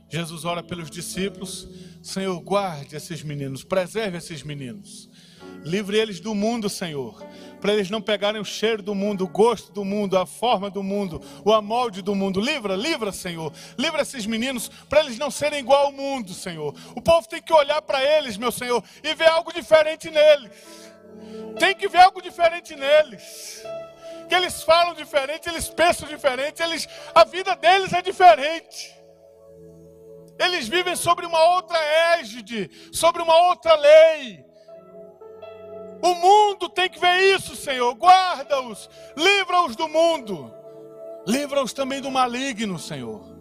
Speaker 2: Jesus ora pelos discípulos: Senhor, guarde esses meninos, preserve esses meninos. Livre eles do mundo, Senhor, para eles não pegarem o cheiro do mundo, o gosto do mundo, a forma do mundo, o amolde do mundo. Livra, livra, Senhor. Livra esses meninos para eles não serem igual ao mundo, Senhor. O povo tem que olhar para eles, meu Senhor, e ver algo diferente neles. Tem que ver algo diferente neles. Que eles falam diferente, eles pensam diferente, eles, a vida deles é diferente. Eles vivem sobre uma outra égide, sobre uma outra lei O mundo tem que ver isso, Senhor. Guarda-os, livra-os do mundo, livra-os também do maligno, Senhor.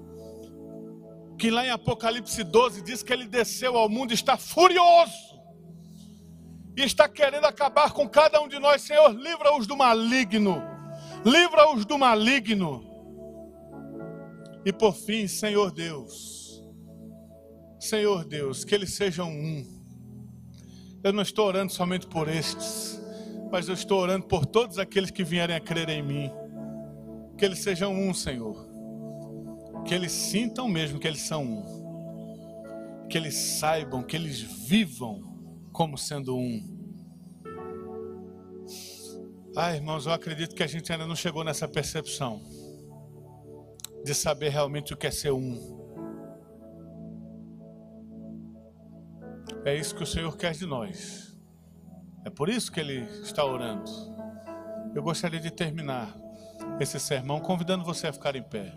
Speaker 2: Que lá em Apocalipse 12 diz que ele desceu ao mundo, está furioso e está querendo acabar com cada um de nós, Senhor. Livra-os do maligno, livra-os do maligno. E por fim, Senhor Deus, Senhor Deus, que eles sejam um eu não estou orando somente por estes, mas eu estou orando por todos aqueles que vierem a crer em mim. Que eles sejam um, Senhor. Que eles sintam mesmo que eles são um. Que eles saibam, que eles vivam como sendo um. Ah, irmãos, eu acredito que a gente ainda não chegou nessa percepção de saber realmente o que é ser um. É isso que o Senhor quer de nós. É por isso que Ele está orando. Eu gostaria de terminar esse sermão convidando você a ficar em pé.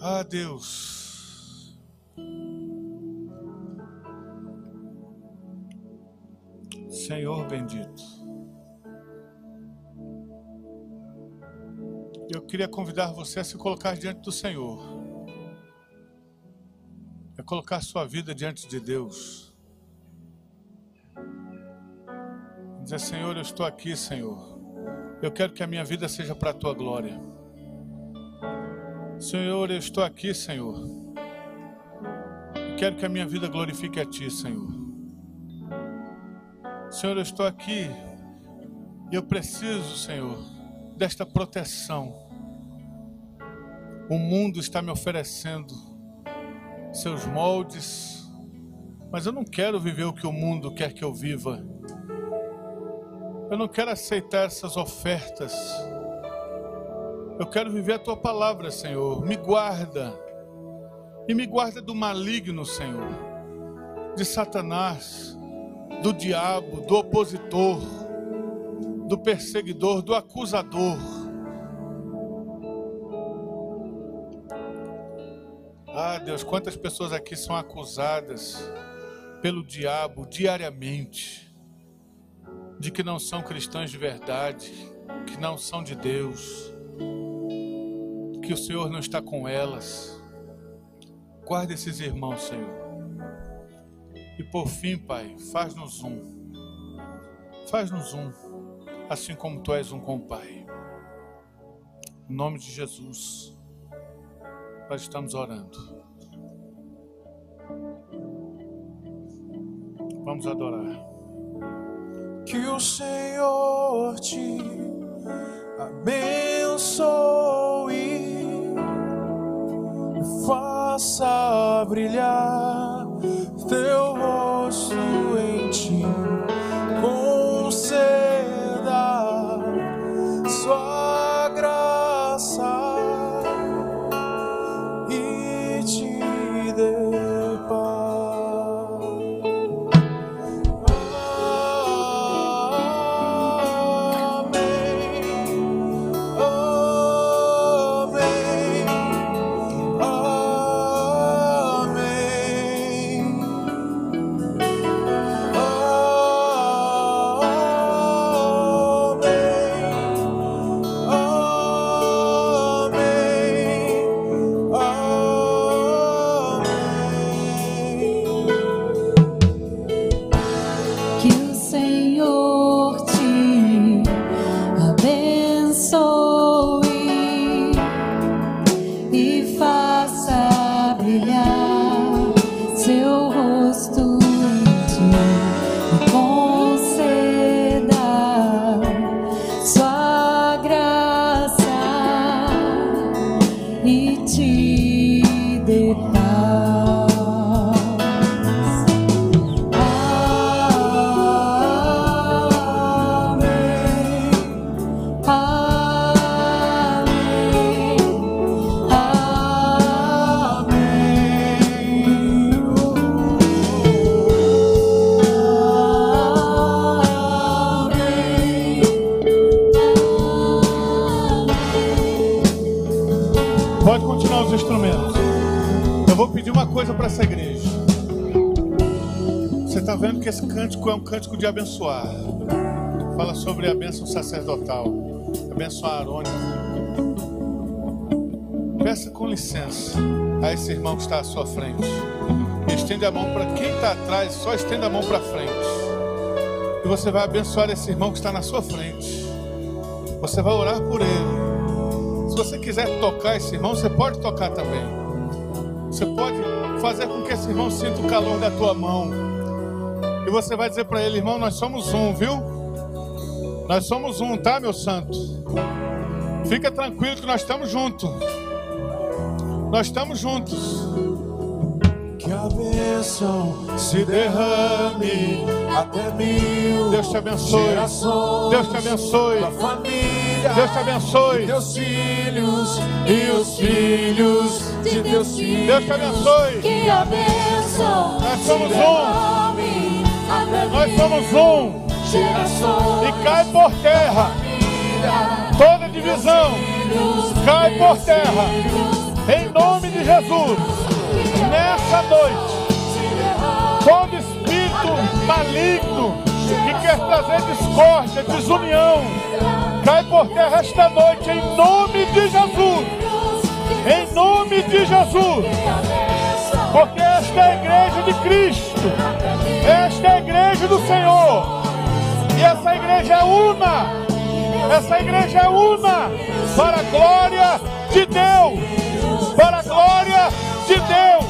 Speaker 2: Ah, Deus. Senhor bendito. Eu queria convidar você a se colocar diante do Senhor. É colocar sua vida diante de Deus. Dizer, Senhor, eu estou aqui, Senhor. Eu quero que a minha vida seja para a tua glória. Senhor, eu estou aqui, Senhor. Eu quero que a minha vida glorifique a ti, Senhor. Senhor, eu estou aqui eu preciso, Senhor, desta proteção. O mundo está me oferecendo seus moldes, mas eu não quero viver o que o mundo quer que eu viva. Eu não quero aceitar essas ofertas. Eu quero viver a tua palavra, Senhor. Me guarda. E me guarda do maligno, Senhor. De Satanás, do diabo, do opositor do perseguidor, do acusador. Ah, Deus, quantas pessoas aqui são acusadas pelo diabo diariamente de que não são cristãs de verdade, que não são de Deus, que o Senhor não está com elas. Guarda esses irmãos, Senhor. E por fim, Pai, faz-nos um. Faz-nos um assim como tu és um com o Pai. Em nome de Jesus, nós estamos orando. Vamos adorar.
Speaker 3: Que o Senhor te abençoe e faça brilhar teu rosto em ti. Conceda
Speaker 2: Eu de abençoar. Fala sobre a bênção sacerdotal, a bênção arônica. Peça com licença a esse irmão que está à sua frente. Estende a mão para quem está atrás, só estenda a mão para frente. E você vai abençoar esse irmão que está na sua frente. Você vai orar por ele. Se você quiser tocar esse irmão, você pode tocar também. Você pode fazer com que esse irmão sinta o calor da tua mão. E você vai dizer para ele, irmão, nós somos um, viu? Nós somos um, tá, meu santo? Fica tranquilo que nós estamos juntos. Nós estamos juntos.
Speaker 4: Que a bênção se derrame até mil.
Speaker 2: Deus te abençoe. Deus te abençoe.
Speaker 4: família.
Speaker 2: Deus te abençoe.
Speaker 4: Teus filhos e os filhos de teus filhos.
Speaker 2: Deus te abençoe.
Speaker 3: Que a bênção
Speaker 2: Nós somos
Speaker 3: se
Speaker 2: um. Nós somos um. E cai por terra toda divisão. Cai por terra. Em nome de Jesus. Nessa noite. Todo espírito maligno que quer trazer discórdia, desunião, cai por terra esta noite em nome de Jesus. Em nome de Jesus. Porque esta é a igreja de Cristo. Esta é a igreja do Senhor. E essa igreja é una. Essa igreja é una para a glória de Deus. Para a glória de Deus.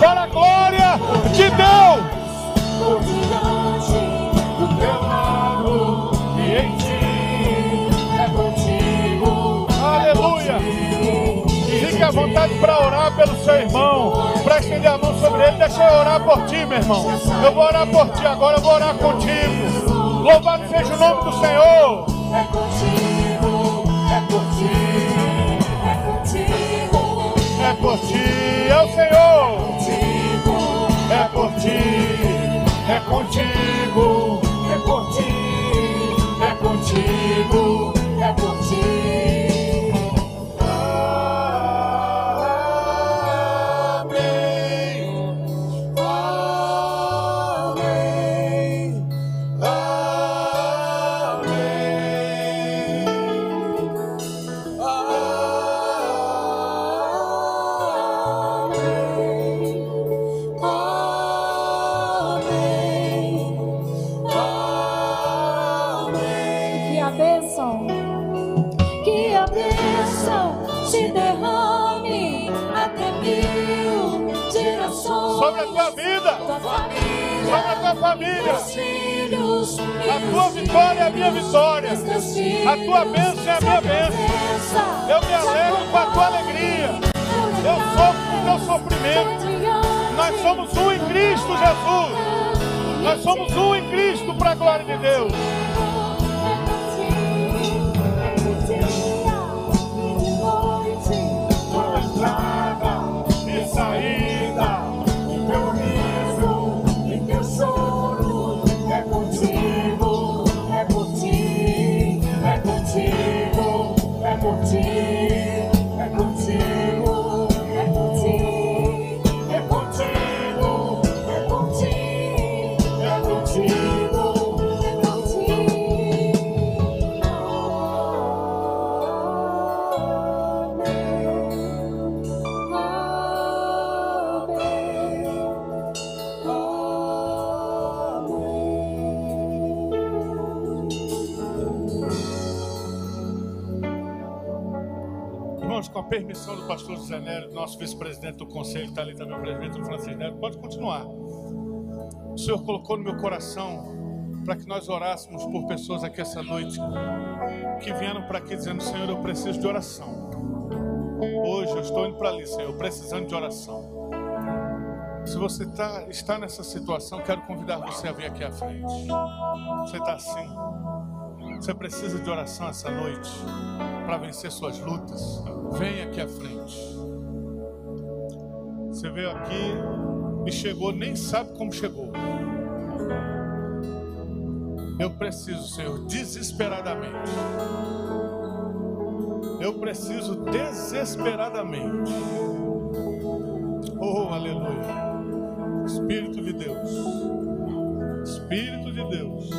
Speaker 2: Para a glória de Deus. É. Aleluia. Fique à vontade para orar pelo seu irmão. Para estender a mão sobre ele. Deixa eu orar por ti, meu irmão. Eu vou orar por ti agora. Eu vou orar contigo. Louvado seja o nome do Senhor.
Speaker 3: É contigo, é contigo, é contigo,
Speaker 2: É por ti, é o Senhor.
Speaker 3: contigo,
Speaker 2: É por ti, é contigo.
Speaker 3: é por ti, é contigo, é por bênção se derrame até mil gerações.
Speaker 2: Sobre a tua vida,
Speaker 3: tua
Speaker 2: sobre a
Speaker 3: família,
Speaker 2: tua família.
Speaker 3: filhos,
Speaker 2: A tua vitória é a minha vitória.
Speaker 3: filhos.
Speaker 2: A tua bênção é a minha bênção. Eu me alegro com a tua alegria. Eu sofro com o teu sofrimento. Nós somos um em Cristo Jesus. Nós somos um em Cristo para a glória de Deus. Permissão do pastor José Nery, nosso vice-presidente do conselho, está ali também o presbítero Francisco Nery, pode continuar. O Senhor colocou no meu coração para que nós orássemos por pessoas aqui essa noite que vieram para aqui dizendo: Senhor, eu preciso de oração. Hoje eu estou indo para ali, Senhor, precisando de oração. Se você tá, está nessa situação, quero convidar você a vir aqui à frente. Você está assim. Você precisa de oração essa noite para vencer suas lutas. Vem aqui à frente. Você veio aqui e chegou, nem sabe como chegou. Eu preciso, Senhor, desesperadamente. Eu preciso desesperadamente. Oh, aleluia. Espírito de Deus. Espírito de Deus.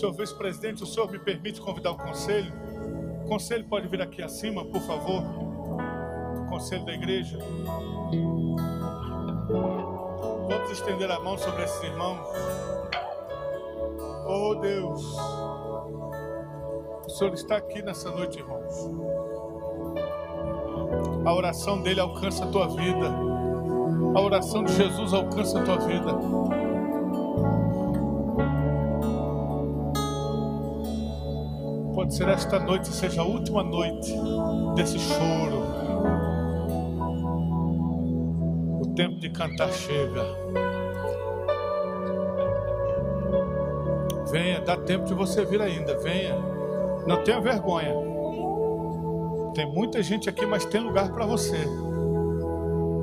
Speaker 2: Senhor vice-presidente, o senhor me permite convidar o conselho? O conselho pode vir aqui acima, por favor? O conselho da igreja. Vamos estender a mão sobre esses irmãos. Oh Deus, o Senhor está aqui nessa noite, irmãos. A oração dele alcança a tua vida. A oração de Jesus alcança a tua vida. Pode ser esta noite seja a última noite desse choro. O tempo de cantar chega. Venha, dá tempo de você vir ainda. Venha. Não tenha vergonha. Tem muita gente aqui, mas tem lugar para você.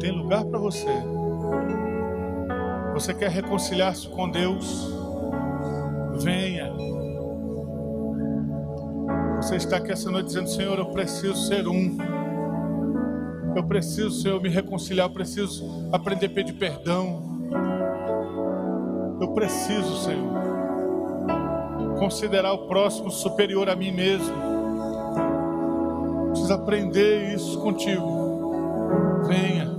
Speaker 2: Tem lugar para você. Você quer reconciliar-se com Deus? Venha. Você está aqui essa noite dizendo: Senhor, eu preciso ser um. Eu preciso, Senhor, me reconciliar. Eu preciso aprender a pedir perdão. Eu preciso, Senhor, considerar o próximo superior a mim mesmo. Preciso aprender isso contigo. Venha.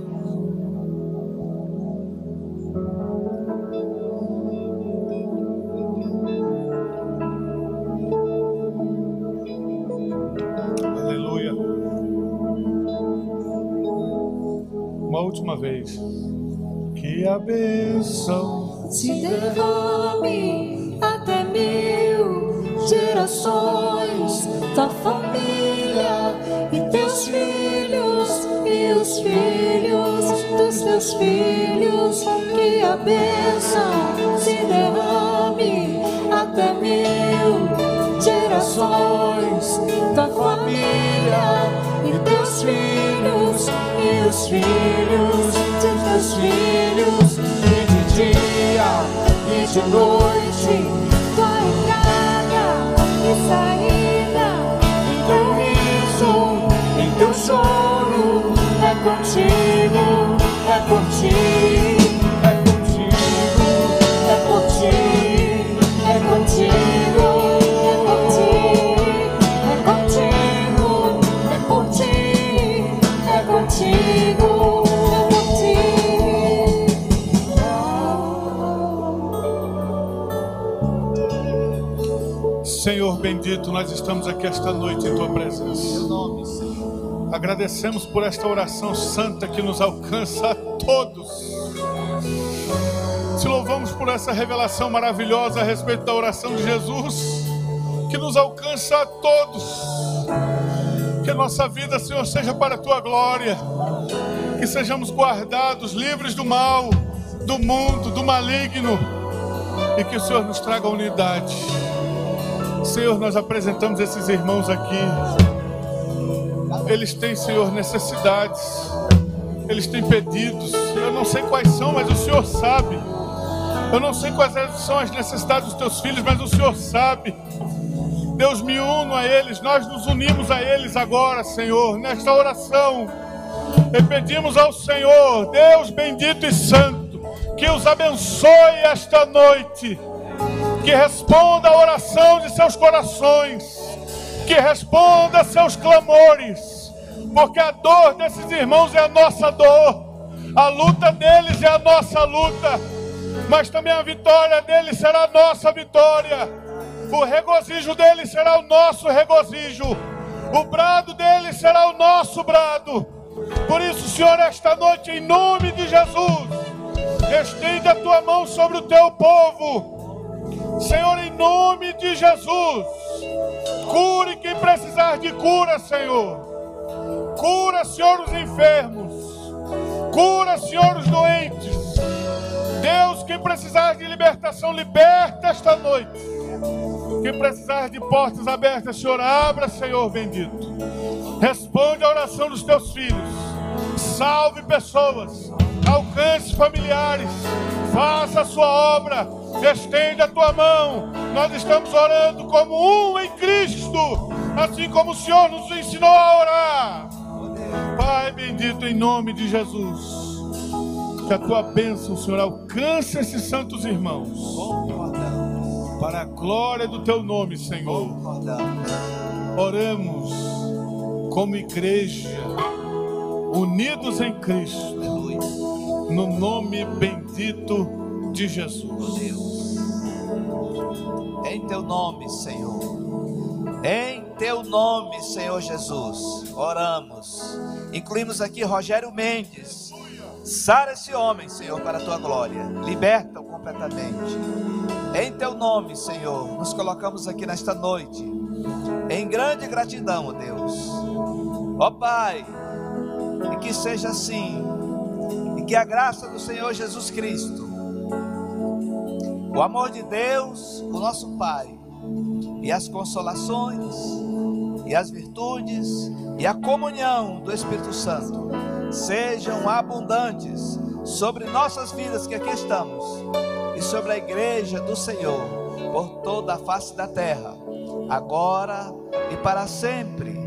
Speaker 2: Bênção
Speaker 4: se derrame até mil gerações da família e teus filhos e os filhos dos teus filhos que a bênção se derrame até mil gerações da família e teus filhos e os filhos de teus filhos dia e de noite tua entrada e saída em teu riso em teu choro é contigo é por ti
Speaker 2: Senhor bendito, nós estamos aqui esta noite em tua presença. Agradecemos por esta oração santa que nos alcança a todos. Te louvamos por essa revelação maravilhosa a respeito da oração de Jesus, que nos alcança a todos. Que a nossa vida, Senhor, seja para a tua glória. Que sejamos guardados, livres do mal, do mundo, do maligno. E que o Senhor nos traga unidade. Senhor, nós apresentamos esses irmãos aqui. Eles têm, Senhor, necessidades. Eles têm pedidos. Eu não sei quais são, mas o Senhor sabe. Eu não sei quais são as necessidades dos teus filhos, mas o Senhor sabe. Deus, me uno a eles. Nós nos unimos a eles agora, Senhor, nesta oração. E pedimos ao Senhor, Deus bendito e santo, que os abençoe esta noite que responda a oração de seus corações, que responda a seus clamores, porque a dor desses irmãos é a nossa dor, a luta deles é a nossa luta, mas também a vitória deles será a nossa vitória, o regozijo deles será o nosso regozijo, o brado deles será o nosso brado. Por isso, Senhor, esta noite, em nome de Jesus, estende a tua mão sobre o teu povo. Senhor, em nome de Jesus, cure quem precisar de cura, Senhor. Cura, Senhor, os enfermos. Cura, Senhor, os doentes. Deus, quem precisar de libertação, liberta esta noite. Quem precisar de portas abertas, Senhor, abra, Senhor bendito. Responde a oração dos teus filhos. Salve pessoas. Alcance familiares. Faça a sua obra. Estende a tua mão. Nós estamos orando como um em Cristo. Assim como o Senhor nos ensinou a orar. Pai bendito, em nome de Jesus. Que a tua bênção, Senhor, alcance esses santos irmãos. Para a glória do teu nome, Senhor. Oramos como igreja, unidos em Cristo, no nome bendito de Jesus.
Speaker 5: Deus. Em teu nome, Senhor. Em teu nome, Senhor Jesus. Oramos. Incluímos aqui Rogério Mendes. Sara esse homem, Senhor, para a tua glória. Liberta-o completamente. Em teu nome, Senhor, nos colocamos aqui nesta noite. Em grande gratidão, ó Deus. Ó Pai, e que seja assim. E que a graça do Senhor Jesus Cristo, o amor de Deus, o nosso Pai, e as consolações, e as virtudes, e a comunhão do Espírito Santo sejam abundantes sobre nossas vidas que aqui estamos e sobre a igreja do Senhor por toda a face da terra, agora e para sempre.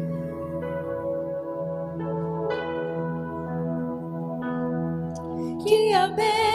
Speaker 4: Que a bênção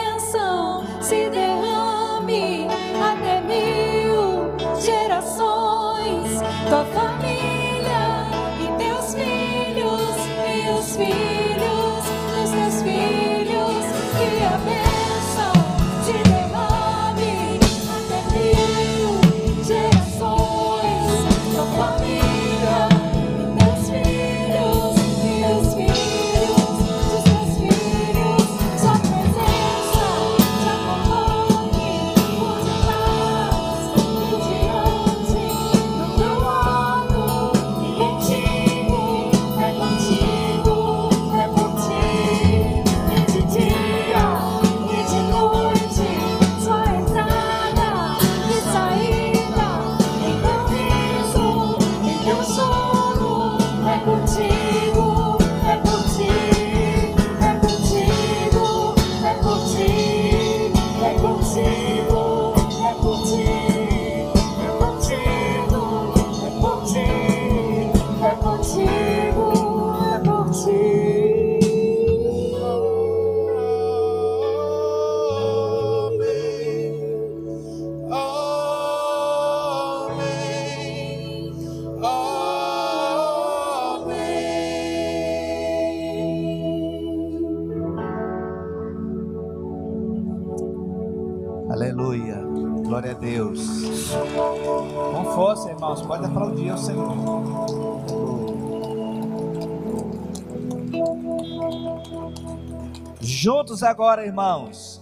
Speaker 5: Agora, irmãos.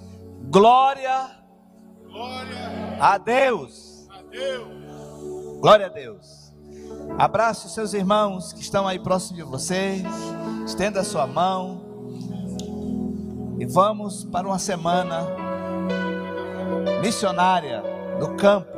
Speaker 5: Glória
Speaker 2: Glória
Speaker 5: a Deus.
Speaker 2: a Deus.
Speaker 5: Glória a Deus. Abrace os seus irmãos que estão aí próximo de você. Estenda a sua mão. E vamos para uma semana missionária no campo.